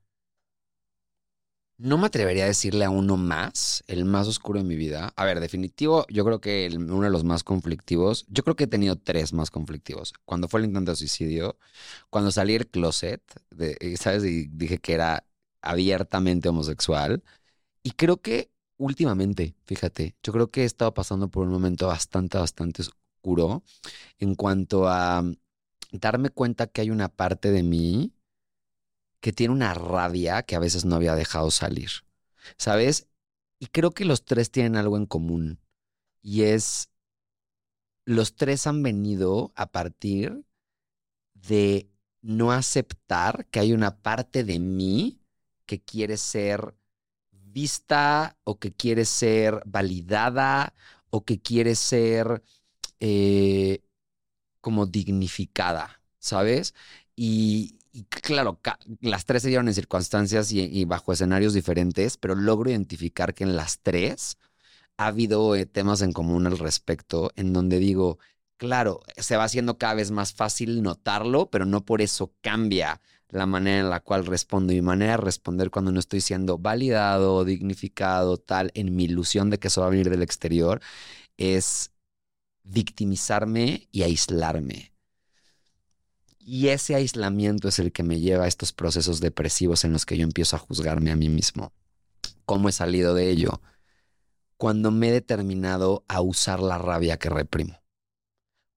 No me atrevería a decirle a uno más, el más oscuro de mi vida. A ver, definitivo, yo creo que uno de los más conflictivos, yo creo que he tenido tres más conflictivos. Cuando fue el intento de suicidio, cuando salí del closet, de, y, ¿sabes? Y dije que era abiertamente homosexual. Y creo que últimamente, fíjate, yo creo que he estado pasando por un momento bastante, bastante en cuanto a darme cuenta que hay una parte de mí que tiene una rabia que a veces no había dejado salir. ¿Sabes? Y creo que los tres tienen algo en común. Y es, los tres han venido a partir de no aceptar que hay una parte de mí que quiere ser vista o que quiere ser validada o que quiere ser eh, como dignificada, ¿sabes? Y, claro, las tres se dieron en circunstancias y, bajo escenarios diferentes, pero logro identificar que en las tres ha habido eh, temas en común al respecto, en donde digo, claro, se va haciendo cada vez más fácil notarlo, pero no por eso cambia la manera en la cual respondo. Mi manera de responder cuando no estoy siendo validado, dignificado, tal, en mi ilusión de que eso va a venir del exterior, es victimizarme y aislarme. Y ese aislamiento es el que me lleva a estos procesos depresivos en los que yo empiezo a juzgarme a mí mismo. ¿Cómo he salido de ello? Cuando me he determinado a usar la rabia que reprimo.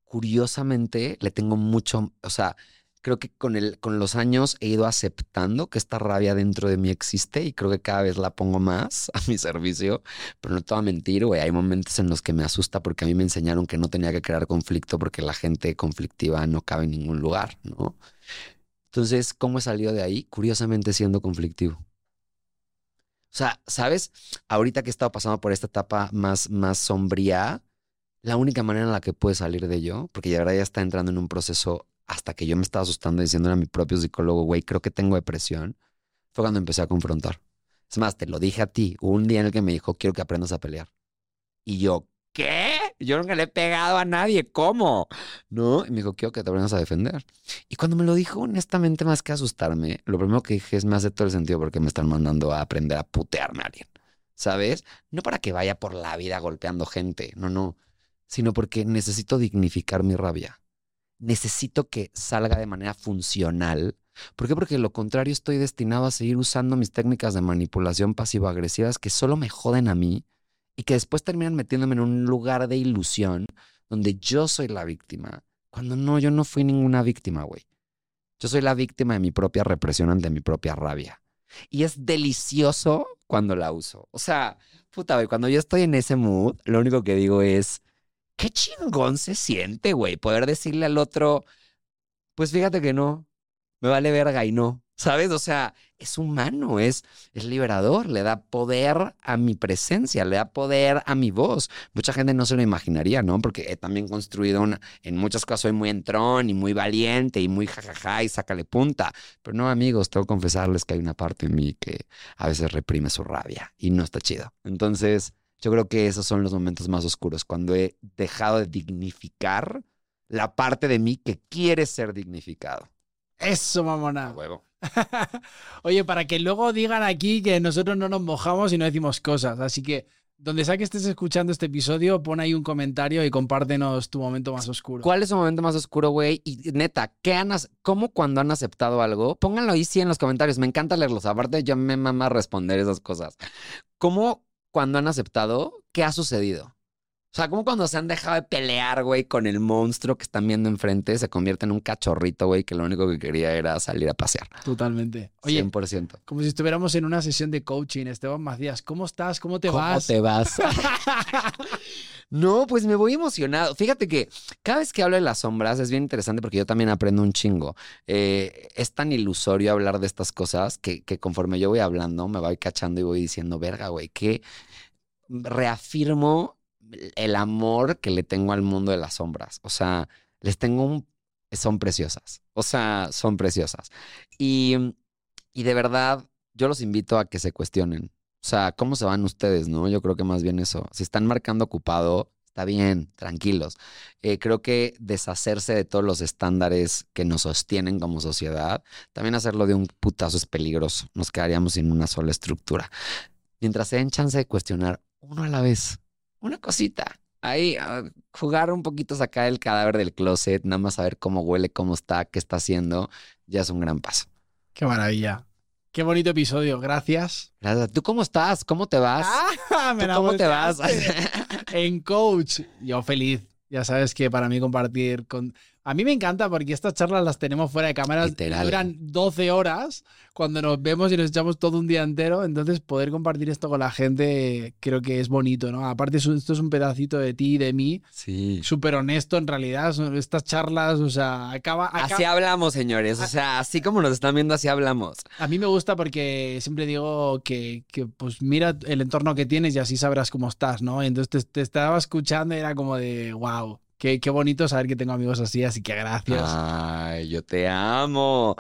Curiosamente, le tengo mucho, o sea, creo que con, el, con los años he ido aceptando que esta rabia dentro de mí existe y creo que cada vez la pongo más a mi servicio, pero no te voy a mentir, güey, hay momentos en los que me asusta porque a mí me enseñaron que no tenía que crear conflicto porque la gente conflictiva no cabe en ningún lugar, ¿no? Entonces, ¿cómo he salido de ahí? Curiosamente siendo conflictivo. O sea, ¿sabes? Ahorita que he estado pasando por esta etapa más, más sombría, la única manera en la que puedo salir de ello, porque ya ahora ya está entrando en un proceso hasta que yo me estaba asustando diciendo a mi propio psicólogo, güey, creo que tengo depresión, fue cuando empecé a confrontar. Es más, te lo dije a ti, un día en el que me dijo, quiero que aprendas a pelear. Y yo, ¿qué? Yo nunca le he pegado a nadie, ¿cómo? ¿No? Y me dijo, quiero que te aprendas a defender. Y cuando me lo dijo, honestamente, más que asustarme, lo primero que dije es, me hace todo el sentido porque me están mandando a aprender a putearme a alguien. ¿Sabes? No para que vaya por la vida golpeando gente, no, no, sino porque necesito dignificar mi rabia necesito que salga de manera funcional. ¿Por qué? Porque lo contrario estoy destinado a seguir usando mis técnicas de manipulación pasivo-agresivas que solo me joden a mí y que después terminan metiéndome en un lugar de ilusión donde yo soy la víctima. Cuando no, yo no fui ninguna víctima, güey. Yo soy la víctima de mi propia represión ante mi propia rabia. Y es delicioso cuando la uso. O sea, puta, güey, cuando yo estoy en ese mood, lo único que digo es, qué chingón se siente, güey, poder decirle al otro, pues fíjate que no, me vale verga y no. ¿Sabes? O sea, es humano, es, es liberador, le da poder a mi presencia, le da poder a mi voz. Mucha gente no se lo imaginaría, ¿no? Porque he también construido una, en muchas cosas soy muy entrón y muy valiente y muy jajaja y sácale punta. Pero no, amigos, tengo que confesarles que hay una parte en mí que a veces reprime su rabia y no está chido. Entonces, yo creo que esos son los momentos más oscuros, cuando he dejado de dignificar la parte de mí que quiere ser dignificado.
Eso, mamona.
huevo.
Oye, para que luego digan aquí que nosotros no nos mojamos y no decimos cosas. Así que donde sea que estés escuchando este episodio, pon ahí un comentario y compártenos tu momento más oscuro.
¿Cuál es tu momento más oscuro, güey? Y neta, ¿qué han, ¿cómo cuando han aceptado algo? Pónganlo ahí sí en los comentarios. Me encanta leerlos. Aparte, yo me mama responder esas cosas. ¿Cómo cuando han aceptado, ¿qué ha sucedido? O sea, como cuando se han dejado de pelear, güey, con el monstruo que están viendo enfrente, se convierte en un cachorrito, güey, que lo único que quería era salir a pasear.
Totalmente. Oye, 100%. Como si estuviéramos en una sesión de coaching, Esteban Macías, ¿cómo estás? ¿Cómo te vas?
¿Cómo te vas? no, pues me voy emocionado. Fíjate que cada vez que hablo de las sombras es bien interesante porque yo también aprendo un chingo. Eh, es tan ilusorio hablar de estas cosas que, que conforme yo voy hablando, me voy cachando y voy diciendo, verga, güey, que reafirmo el amor que le tengo al mundo de las sombras. O sea, les tengo un... Son preciosas. O sea, son preciosas. Y, y de verdad, yo los invito a que se cuestionen. O sea, ¿cómo se van ustedes, no? Yo creo que más bien eso. Si están marcando ocupado, está bien, tranquilos. Eh, creo que deshacerse de todos los estándares que nos sostienen como sociedad, también hacerlo de un putazo es peligroso. Nos quedaríamos sin una sola estructura. Mientras se den chance de cuestionar uno a la vez, una cosita. Ahí, jugar un poquito, sacar el cadáver del closet, nada más saber cómo huele, cómo está, qué está haciendo, ya es un gran paso.
Qué maravilla. Qué bonito episodio, gracias.
Gracias. ¿Tú cómo estás? ¿Cómo te vas?
Ah, me
¿Cómo te vas?
en coach. Yo feliz, Ya sabes que para mí compartir con... A mí me encanta porque estas charlas las tenemos fuera de cámaras.
Literal.
Duran 12 horas cuando nos vemos y nos echamos todo un día entero. Entonces poder compartir esto con la gente creo que es bonito, ¿no? Aparte esto es un pedacito de ti y de mí.
Sí.
Súper honesto en realidad. Estas charlas, o sea, acaba... acaba-
Así hablamos, señores. O sea, así como nos están viendo, así hablamos.
A mí me gusta porque siempre digo que, que, pues mira el entorno que tienes y así sabrás cómo estás, ¿no? Entonces te, te estaba escuchando y era como de, wow, qué, bonito saber que tengo amigos así, así que gracias.
Ay, yo te amo.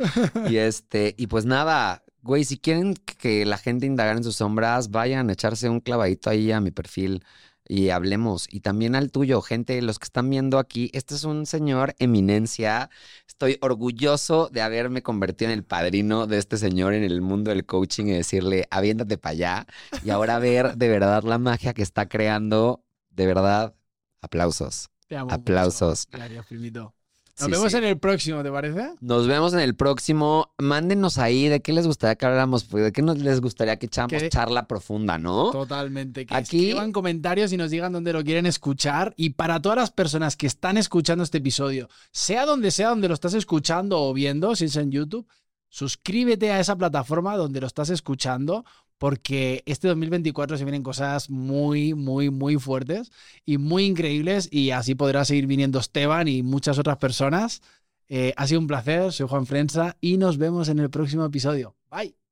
y este, y pues nada, güey, si quieren que la gente indagara en sus sombras, vayan a echarse un clavadito ahí a mi perfil y hablemos. Y también al tuyo, gente, los que están viendo aquí, este es un señor eminencia. Estoy orgulloso de haberme convertido en el padrino de este señor en el mundo del coaching y decirle, aviéntate para allá. Y ahora ver de verdad la magia que está creando. De verdad, aplausos.
Te amo
Aplausos.
mucho. Gracias, primito. Nos
Sí,
vemos
sí.
en el próximo, ¿te parece?
Nos vemos en el próximo. Mándenos ahí de qué les gustaría que habláramos, pues, de qué nos les gustaría que echáramos
¿Qué?
charla profunda, ¿no?
Totalmente. Que
Aquí-
escriban comentarios y nos digan dónde lo quieren escuchar. Y para todas las personas que están escuchando este episodio, sea donde sea donde lo estás escuchando o viendo, si es en YouTube, suscríbete a esa plataforma donde lo estás escuchando, porque este 2024 se vienen cosas muy, muy, muy fuertes y muy increíbles. Y así podrá seguir viniendo Esteban y muchas otras personas. Eh, ha sido un placer, soy Juan Frenza y nos vemos en el próximo episodio. Bye.